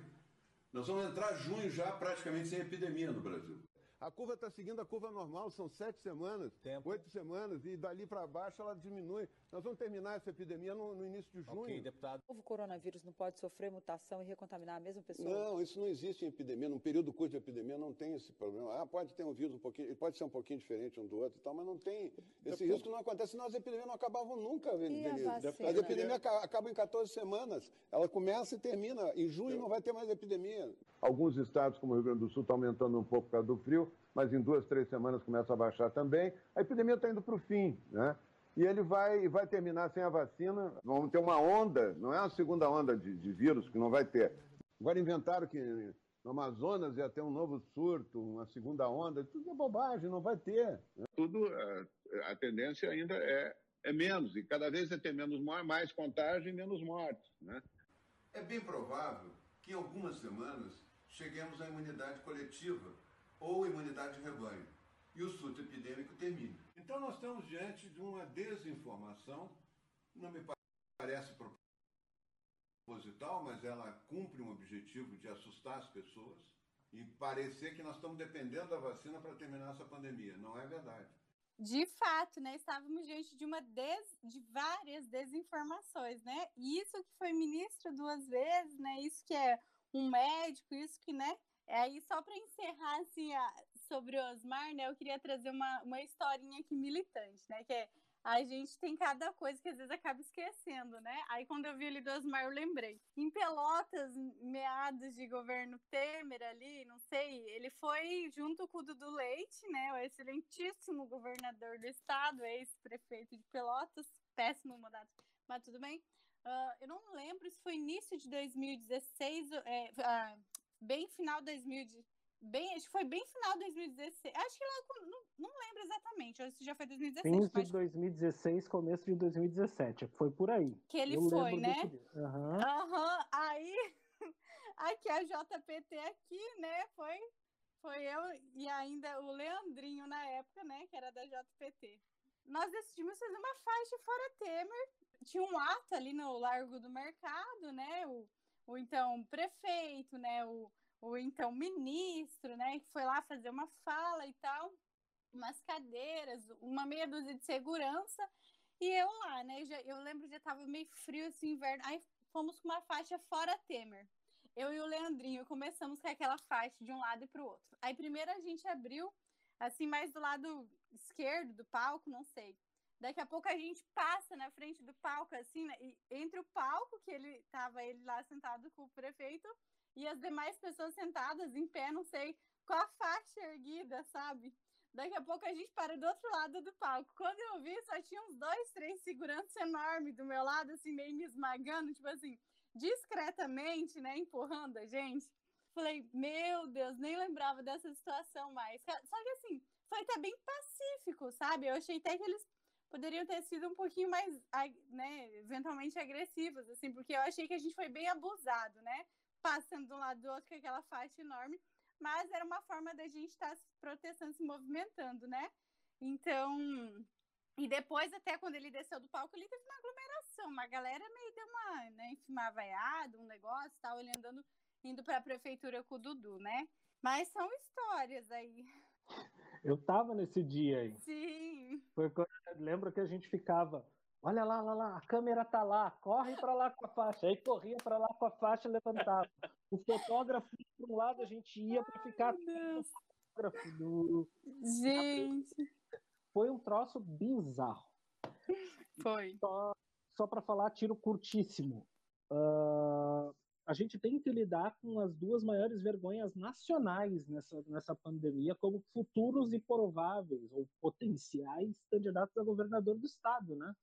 Nós vamos entrar junho já praticamente sem epidemia no Brasil. A curva está seguindo a curva normal, são sete semanas, Tempo. oito semanas, e dali para baixo ela diminui. Nós vamos terminar essa epidemia no, no início de junho. Ok, deputado. O novo coronavírus não pode sofrer mutação e recontaminar a mesma pessoa? Não, isso não existe em epidemia. Num período curto de epidemia não tem esse problema. Ah, pode ter um vírus um pouquinho, pode ser um pouquinho diferente um do outro e tal, mas não tem. Esse Deputado. risco não acontece, senão as epidemias não acabavam nunca, Denise. As epidemias acabam em 14 semanas. Ela começa e termina. Em junho não vai ter mais epidemia. Alguns estados, como o Rio Grande do Sul, estão aumentando um pouco por causa do frio mas em duas, três semanas começa a baixar também. A epidemia está indo para o fim, né? E ele vai, vai terminar sem a vacina. Vamos ter uma onda, não é uma segunda onda de, de vírus, que não vai ter. Agora inventaram que no Amazonas ia ter um novo surto, uma segunda onda. Tudo é bobagem, não vai ter. Né? Tudo, a, a, tendência ainda é, é menos, e cada vez é ter menos mais contágio e menos mortes. Né? É bem provável que em algumas semanas cheguemos à imunidade coletiva ou imunidade de rebanho, e o surto epidêmico termine. Então nós estamos diante de uma desinformação, não me parece proposital, mas ela cumpre um objetivo de assustar as pessoas e parecer que nós estamos dependendo da vacina para terminar essa pandemia. Não é verdade. De fato, né? Estávamos diante de uma des... de várias desinformações, né? Isso que foi ministro duas vezes, né? Isso que é um médico, isso que, né? É aí, só para encerrar, assim, a, sobre o Osmar, né, eu queria trazer uma, uma historinha aqui militante, né, que é a gente tem cada coisa que às vezes acaba esquecendo, né? Aí quando eu vi ele do Osmar, eu lembrei. Em Pelotas, meados de governo Temer ali, não sei, ele foi junto com o Dudu Leite, né? O excelentíssimo governador do estado, ex-prefeito de Pelotas, péssimo mandato, mas tudo bem. Uh, eu não lembro se foi início de 2016, é, uh, bem final de 2000, bem, acho que foi bem final de 2016. Acho que lá, não, não lembro exatamente, se já foi 2017. Fim de 2016, começo de 2017, foi por aí. Que ele Eu foi, né? Aham. Uhum. uhum. Aí, aqui a JPT aqui, né, foi, foi eu e ainda o Leandrinho na época, né, que era da JPT. Nós decidimos fazer uma faixa fora Temer. Tinha um ato ali no Largo do Mercado, né, o, o então prefeito, né, o o então ministro, né, que foi lá fazer uma fala e tal, umas cadeiras, uma meia dúzia de segurança, e eu lá, né, já, eu lembro já tava meio frio assim, inverno, aí fomos com uma faixa fora Temer. Eu e o Leandrinho começamos com aquela faixa de um lado e para o outro. Aí primeiro a gente abriu, assim, mais do lado esquerdo do palco, não sei. Daqui a pouco a gente passa na frente do palco, assim, né, entre o palco, que ele tava ele lá sentado com o prefeito, e as demais pessoas sentadas em pé, não sei, com a faixa erguida, sabe? Daqui a pouco a gente para do outro lado do palco. Quando eu vi, só tinha uns dois, três seguranças enormes do meu lado, assim, meio me esmagando, tipo assim, discretamente, né, empurrando a gente. Falei, meu Deus, nem lembrava dessa situação mais. Só que assim, foi até bem pacífico, sabe? Eu achei até que eles poderiam ter sido um pouquinho mais, né, eventualmente agressivos, assim, porque eu achei que a gente foi bem abusado, né? Passando de um lado do outro com aquela faixa enorme, mas era uma forma da gente estar tá se protestando, se movimentando, né? Então, e depois, até quando ele desceu do palco, ele teve uma aglomeração, uma galera meio deu uma, né, enfim, uma vaiada, um negócio, tal, ele andando, indo para a prefeitura com o Dudu, né? Mas são histórias aí. Eu tava nesse dia aí. Sim. Foi quando, lembro que a gente ficava Olha lá, lá, lá, a câmera tá lá, corre para lá com a faixa. Aí corria para lá com a faixa levantava. O fotógrafo, por um lado, a gente ia para ficar fotógrafo do. Gente! Foi um troço bizarro. Foi. Só, só para falar, tiro curtíssimo. Uh, a gente tem que lidar com as duas maiores vergonhas nacionais nessa, nessa pandemia, como futuros e prováveis ou potenciais candidatos a governador do estado, né?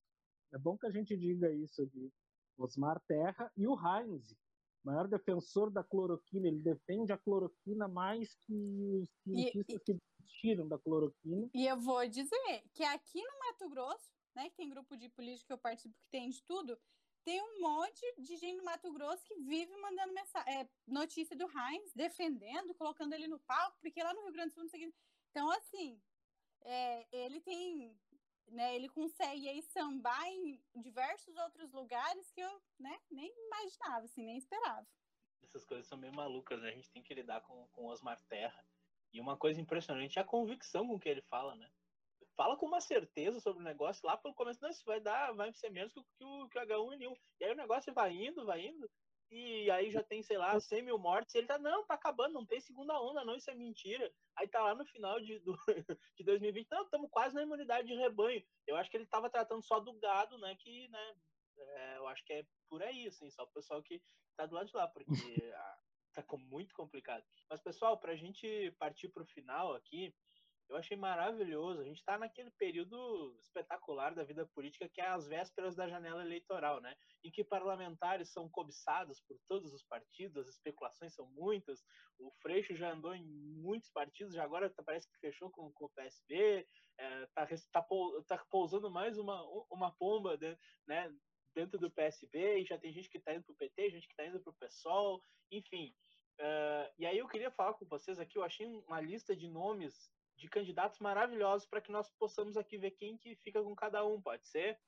É bom que a gente diga isso de Osmar Terra e o Heinz, maior defensor da cloroquina. Ele defende a cloroquina mais que os cientistas e, que tiram da cloroquina. E eu vou dizer que aqui no Mato Grosso, né, que tem grupo de política que eu participo que tem de tudo, tem um monte de gente no Mato Grosso que vive mandando mensagem, é, notícia do Heinz, defendendo, colocando ele no palco, porque lá no Rio Grande do Sul não sei Então, assim, é, ele tem né, ele consegue aí sambar em diversos outros lugares que eu né, nem imaginava, assim, nem esperava. Essas coisas são meio malucas, né? A gente tem que lidar com, com Osmar Terra. E uma coisa impressionante é a convicção com que ele fala, né? Fala com uma certeza sobre o negócio lá pelo começo, não, isso vai dar, vai ser menos que, que o, que o H1N1. E aí o negócio vai indo, vai indo, e aí já tem, sei lá, 100 mil mortes, e ele tá, não, tá acabando, não tem segunda onda, não, isso é mentira. Aí tá lá no final de, do, de 2020, não, estamos quase na imunidade de rebanho. Eu acho que ele tava tratando só do gado, né, que, né, é, eu acho que é por aí, assim, só o pessoal que tá do lado de lá, porque a, tá muito complicado. Mas, pessoal, pra gente partir pro final aqui, eu achei maravilhoso. A gente está naquele período espetacular da vida política que é as vésperas da janela eleitoral, né? Em que parlamentares são cobiçados por todos os partidos, as especulações são muitas. O Freixo já andou em muitos partidos, já agora parece que fechou com, com o PSB, é, tá, tá, tá pousando mais uma, uma pomba, né? Dentro do PSB, e já tem gente que está indo para o PT, gente que está indo para o PSOL, enfim. Uh, e aí eu queria falar com vocês aqui, eu achei uma lista de nomes de candidatos maravilhosos para que nós possamos aqui ver quem que fica com cada um, pode ser?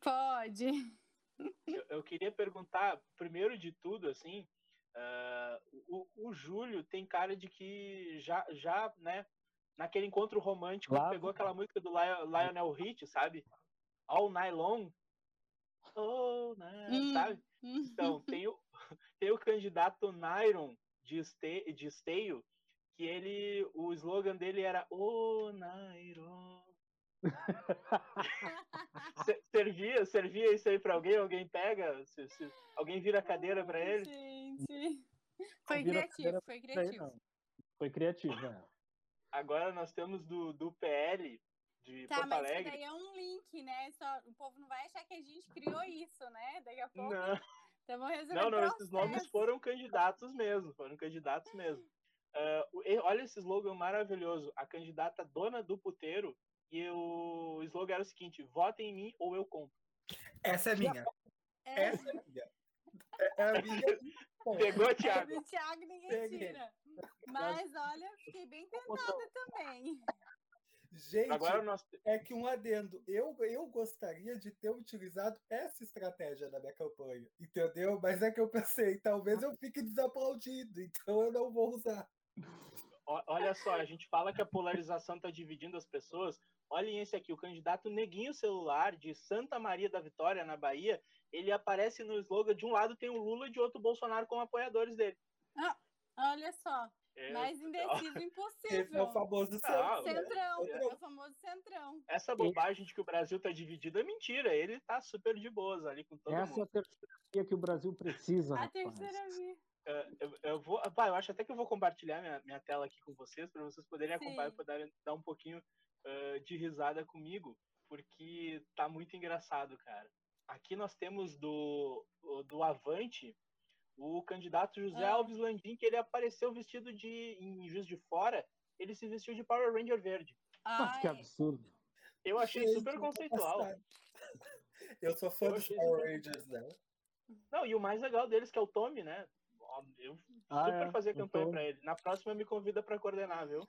Pode. Eu, eu queria perguntar, primeiro de tudo, assim, uh, o, o Júlio tem cara de que já, já né, naquele encontro romântico, claro. pegou aquela música do Lionel Rich, sabe? All Night Long. Oh, né, hum. sabe? Então, tem o, tem o candidato Nairon de, este, de Esteio, que ele, o slogan dele era O Nairo. servia, servia isso aí para alguém, alguém pega, se, se, alguém vira a cadeira para ele. Gente, foi criativo, foi criativo. Foi criativo, né? Agora nós temos do, do PL de tá, Porto mas Alegre. daí é um link, né? Só, o povo não vai achar que a gente criou isso, né? Daqui a pouco. Não. Então vamos resolver Não, não, esses nomes foram candidatos mesmo, foram candidatos mesmo. Uh, olha esse slogan maravilhoso. A candidata dona do puteiro e o slogan era o seguinte: votem em mim ou eu compro. Essa é minha. É, Essa é minha. É a minha. Pegou, é Thiago? do Thiago ninguém Peguei. tira. Mas olha, fiquei bem tentada também. Gente, Agora nós. é que um adendo. Eu, eu gostaria de ter utilizado essa estratégia na minha campanha, entendeu? Mas é que eu pensei, talvez eu fique desaplaudido, então eu não vou usar. Olha só, a gente fala que a polarização está dividindo as pessoas. Olhem esse aqui, o candidato Neguinho Celular, de Santa Maria da Vitória, na Bahia. Ele aparece no slogan: de um lado tem o Lula e de outro o Bolsonaro como apoiadores dele. Olha só, É, mais indeciso Esse é impossível. o famoso Ah? Centrão, Centrão. é o famoso centrão. Essa bobagem de que o Brasil tá dividido é mentira. Ele tá super de boas ali com todo Essa é mundo. a terceira via que o Brasil precisa. A rapaz. terceira via. É, eu, eu vou, pá, eu acho até que eu vou compartilhar minha, minha tela aqui com vocês para vocês poderem Sim. acompanhar e poderem dar um pouquinho ah, de risada comigo, porque tá muito engraçado, cara. Aqui nós temos do, do Avante o candidato José Ah. Alves Landim, que ele apareceu vestido de em Juiz de Fora, ele se vestiu de Power Ranger verde. Nossa, que Ai, absurdo. Eu achei Gente, super conceitual. Eu sou fã Eu dos Power Rangers, né? Não, e o mais legal deles que é o Tommy, né? Eu Ah, super é, fazer o campanha Tommy. pra ele. Na próxima me convida pra coordenar, viu?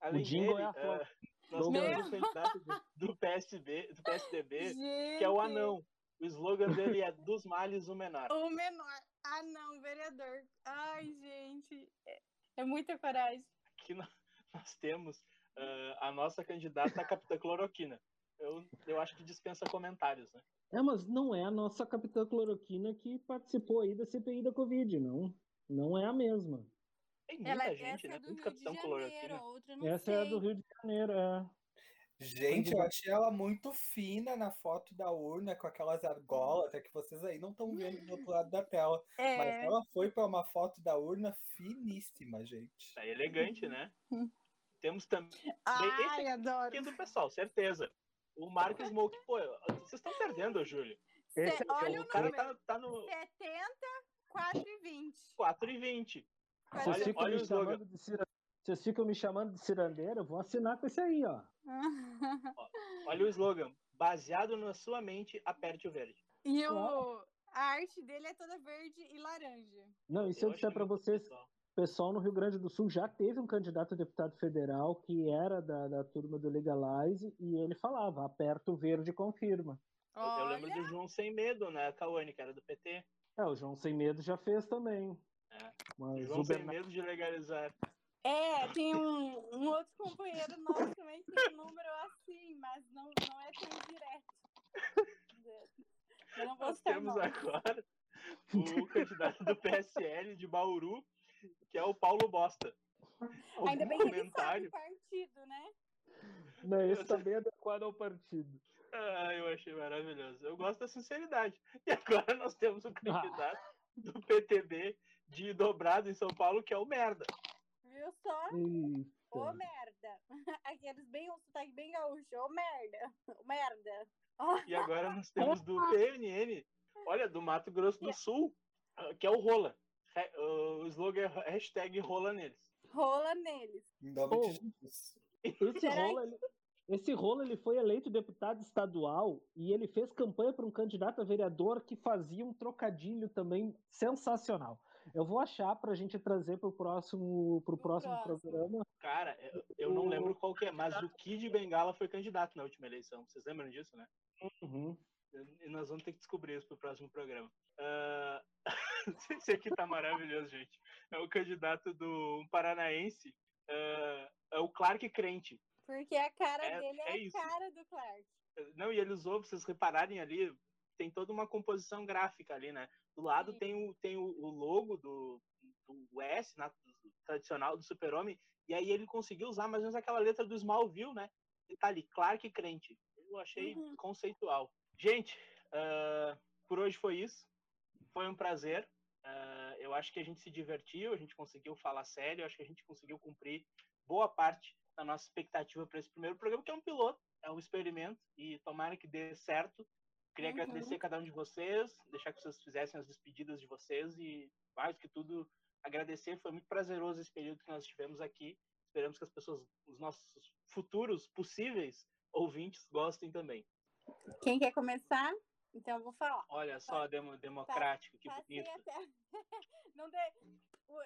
Além Jingle dele, é a eh, nós temos o candidato do, do PSB, do PSDB, gente. que é o anão. O slogan dele é dos males o menor. O menor. Ah, não, vereador. Ai, gente. É, é muita coragem. Aqui nó- nós temos eh, a nossa candidata a Capitã Cloroquina. Eu, eu acho que dispensa comentários, né? É, mas não é a nossa capitã cloroquina que participou aí da CPI da Covid, não. Não é a mesma. Tem muita Ela, gente, essa né? é do Muito Rio de Capitão Janeiro, Cloroquina. outra eu não Essa sei. é a do Rio de Janeiro, é. Gente, eu achei ela muito fina na foto da urna, com aquelas argolas, é que vocês aí não estão vendo do outro lado da tela. Mas É, ela foi para uma foto da urna finíssima, gente. É elegante, né? Temos também ai, adoro. aqui do pessoal, certeza. O Mark Smoke, pô, vocês estão perdendo, Júlio. Cê- Esse- olha o o cara número. tá, tá no 70, 4 e 20. 4 e 20. Vocês Olha, ficam, olha me o slogan. chamando de cira- Vocês ficam me chamando de cirandeira, eu vou assinar com esse aí, ó. Olha o slogan. Baseado na sua mente, aperte o verde. e o, a arte dele é toda verde e laranja. Não, e se eu, disser achei pra muito vocês, pessoal. O pessoal no Rio Grande do Sul já teve um candidato a deputado federal que era da, da turma do Legalize e ele falava, aperta o verde e confirma. Eu, eu lembro Olha, do João Sem Medo, né? Cauane, que era do PT. É, o João Sem Medo já fez também. É. Mas João o Sem Bernardo Medo de legalizar. é, tem um, um outro companheiro nosso também que tem um número assim, mas não, não é tão direto. Eu não vou Nós temos nome. agora o candidato do PSL de Bauru, que é o Paulo Bosta. Algum Ainda bem que ele sabe comentário? o partido, né? Não, esse também é adequado ao partido. Ah, eu achei maravilhoso. Eu gosto da sinceridade. E agora nós temos o candidato do PTB de dobrado em São Paulo, que é o Merda. Viu só? Eita. Ô merda. Aqueles bem, um sotaque bem gaúcho. Ô merda. Ô merda. E agora nós temos do PNN, olha, do Mato Grosso do Sul, ah, que é o Rola. O slogan é hashtag rola neles. rola neles. Em nome Oh. de Jesus. Esse rolo, ele, esse rolo ele foi eleito deputado estadual e ele fez campanha para um candidato a vereador que fazia um trocadilho também sensacional. Eu vou achar para a gente trazer para o próximo, pro próximo próximo. programa. Cara, eu, eu não lembro qual que é, mas o Kid Bengala foi candidato na última eleição. Vocês lembram disso, né? Uhum. E nós vamos ter que descobrir isso pro próximo programa. Ah, Esse aqui tá maravilhoso, gente. É o candidato do um paranaense, ah, é o Clark Crente. Porque a cara É- dele é, é a isso. cara do Clark. Não, e ele usou, pra vocês repararem ali, tem toda uma composição gráfica ali, né? Do lado Sim. tem o, tem o, o logo do, do S, na- do tradicional do Super-Homem, e aí ele conseguiu usar mais ou menos aquela letra do Smallville, né? E tá ali, Clark Crente. Eu achei Uhum. conceitual. Gente, ah, por hoje foi isso. Foi um prazer. Ah, eu acho que a gente se divertiu, a gente conseguiu falar sério, acho que a gente conseguiu cumprir boa parte da nossa expectativa para esse primeiro programa, que é um piloto, é um experimento, e tomara que dê certo. Queria uhum. agradecer a cada um de vocês, deixar que vocês fizessem as despedidas de vocês e, mais que tudo, agradecer. Foi muito prazeroso esse período que nós tivemos aqui. Esperamos que as pessoas, os nossos futuros possíveis ouvintes, gostem também. Quem quer começar? Então eu vou falar. Olha só, dem democrático, que bonito. Até... Não de...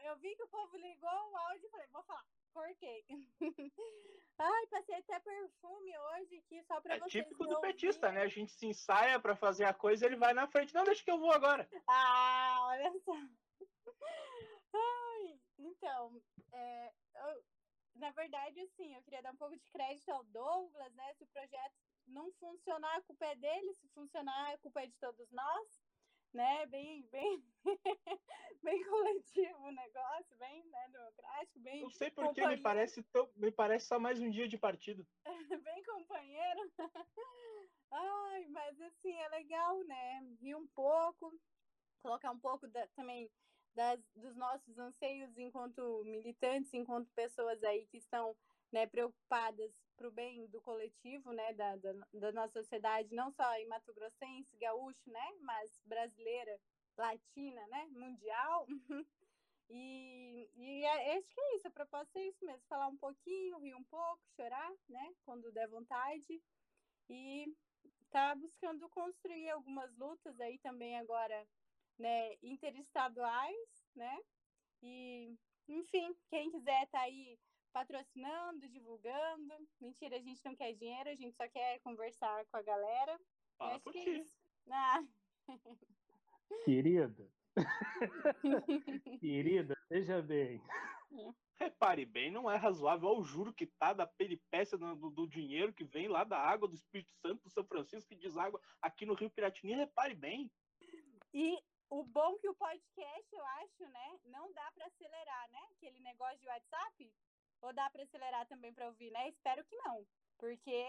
Eu vi que o povo ligou o áudio e falei, vou falar. Cortei. Ai, passei até perfume hoje aqui só pra é vocês. É típico do petista, né? A gente se ensaia pra fazer a coisa e ele vai na frente. Não, deixa que eu vou agora. Ah, olha só. Ai, então, é, eu, na verdade, assim, eu queria dar um pouco de crédito ao Douglas, né? Se o projeto não funcionar, a culpa é dele, se funcionar, a culpa é de todos nós, né? Bem, bem, bem coletivo o negócio, bem né, democrático, bem. Não sei porque me parece, tão, me parece só mais um dia de partido. bem companheiro. Ai, mas assim, é legal, né? Rir um pouco, colocar um pouco da, também das, dos nossos anseios enquanto militantes, enquanto pessoas aí que estão né, preocupadas para o bem do coletivo, né, da, da, da, nossa sociedade, não só em Mato Grossense, gaúcho, né, mas brasileira, latina, né, mundial. e, e é, acho que é isso, a proposta é isso mesmo, falar um pouquinho, rir um pouco, chorar, né, quando der vontade. E tá buscando construir algumas lutas aí também agora, né, interestaduais, né, e, enfim, quem quiser tá aí patrocinando, divulgando. Mentira, a gente não quer dinheiro, a gente só quer conversar com a galera. Fala acho que é isso. Ah. Querida. Querida, veja bem. Repare bem, não é razoável o juro que tá da peripécia do, do, dinheiro que vem lá da água do Espírito Santo do São Francisco que deságua aqui no Rio Piratini. Repare bem. E o bom que o podcast, eu acho, né, não dá para acelerar, né? Aquele negócio de WhatsApp, ou dá para acelerar também para ouvir, né? Espero que não, porque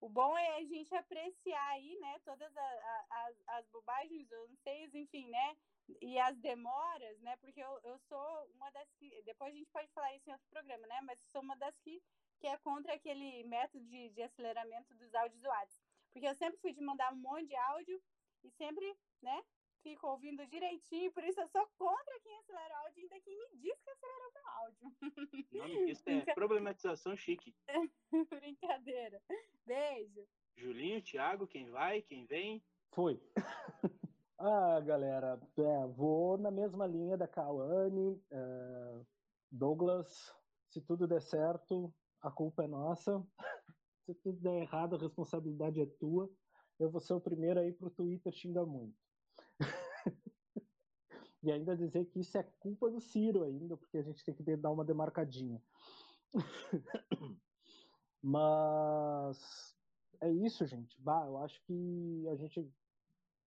o bom é a gente apreciar aí, né, todas as, as bobagens, os anseios, enfim, né, e as demoras, né, porque eu, eu sou uma das que, depois a gente pode falar isso em outro programa, né, mas sou uma das que, que é contra aquele método de, de aceleramento dos áudios do WhatsApp, porque eu sempre fui de mandar um monte de áudio e sempre, né, fico ouvindo direitinho, por isso eu sou contra quem acelera o áudio, ainda quem me diz que acelera o meu áudio. Não, isso é problematização chique. Brincadeira. Beijo. Julinho, Thiago, quem vai, quem vem? Foi. ah, galera, é, vou na mesma linha da Kawane. É, Douglas, se tudo der certo, a culpa é nossa. se tudo der errado, a responsabilidade é tua. Eu vou ser o primeiro aí pro Twitter xingar muito. e ainda dizer que isso é culpa do Ciro ainda, porque a gente tem que dar uma demarcadinha. Mas é isso, gente. Bah, eu acho que a gente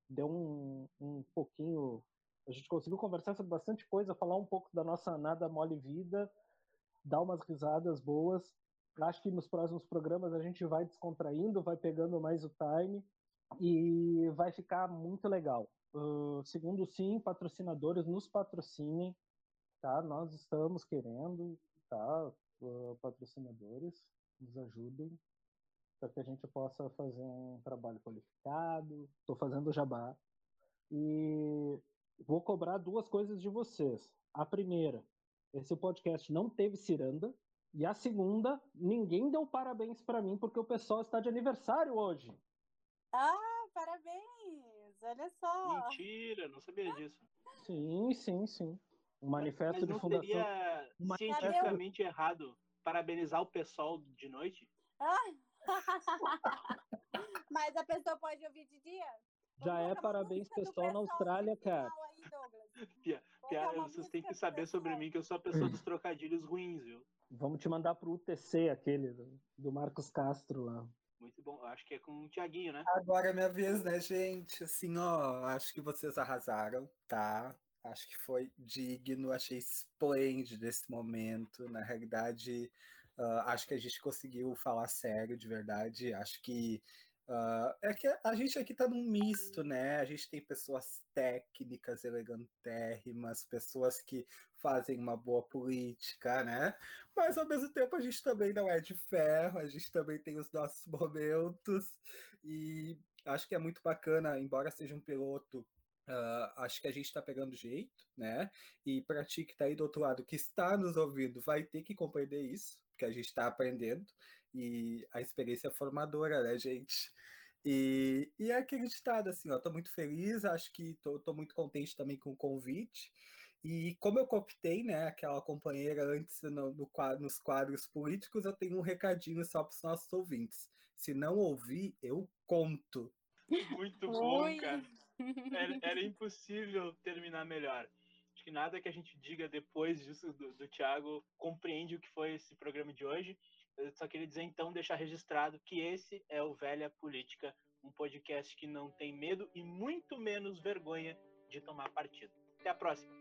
deu um, um pouquinho. A gente conseguiu conversar sobre bastante coisa, falar um pouco da nossa nada mole vida, dar umas risadas boas. Acho que nos próximos programas a gente vai descontraindo, vai pegando mais o time e vai ficar muito legal. Uh, segundo, sim, patrocinadores nos patrocinem, tá? Nós estamos querendo, tá? Uh, patrocinadores, nos ajudem para que a gente possa fazer um trabalho qualificado. Estou fazendo jabá e vou cobrar duas coisas de vocês. A primeira, esse podcast não teve ciranda. E a segunda, ninguém deu parabéns para mim porque o pessoal está de aniversário hoje. Ah, parabéns! Olha só. Mentira, não sabia disso. Sim, sim, sim. O manifesto mas, mas de fundação. Seria cientificamente errado parabenizar o pessoal de noite? Ah. mas a pessoa pode ouvir de dia? Já é parabéns pessoal na Austrália, cara. Pia, Pia, vocês têm que saber sobre mim que eu sou a pessoa dos trocadilhos ruins, viu? Vamos te mandar pro UTC, aquele do Marcos Castro lá. Muito bom. Acho que é com o Tiaguinho, né? Agora é minha vez, né, gente? Assim, ó, acho que vocês arrasaram, tá? Acho que foi digno, achei esplêndido esse momento. Na realidade, uh, acho que a gente conseguiu falar sério, de verdade. Acho que Uh, é que a gente aqui tá num misto, né? A gente tem pessoas técnicas, elegantérrimas, pessoas que fazem uma boa política, né? Mas ao mesmo tempo a gente também não é de ferro, a gente também tem os nossos momentos. E Acho que é muito bacana, embora seja um piloto Uh, acho que a gente está pegando jeito, né? E para ti que está aí do outro lado, que está nos ouvindo, vai ter que compreender isso, porque a gente está aprendendo e a experiência é formadora, né, gente? E, e é aquele ditado assim, ó, tô muito feliz, acho que tô, tô muito contente também com o convite. E como eu cooptei, né, aquela companheira antes no, no, nos quadros políticos, eu tenho um recadinho só para os nossos ouvintes. Se não ouvir, eu conto. Muito bom, Oi. cara. Era, era, impossível terminar melhor. Acho que nada que a gente diga depois disso do, do Thiago compreende o que foi esse programa de hoje. Eu só queria dizer então, deixar registrado que esse é o Velha Política, um podcast que não tem medo e muito menos vergonha de tomar partido. Até a próxima!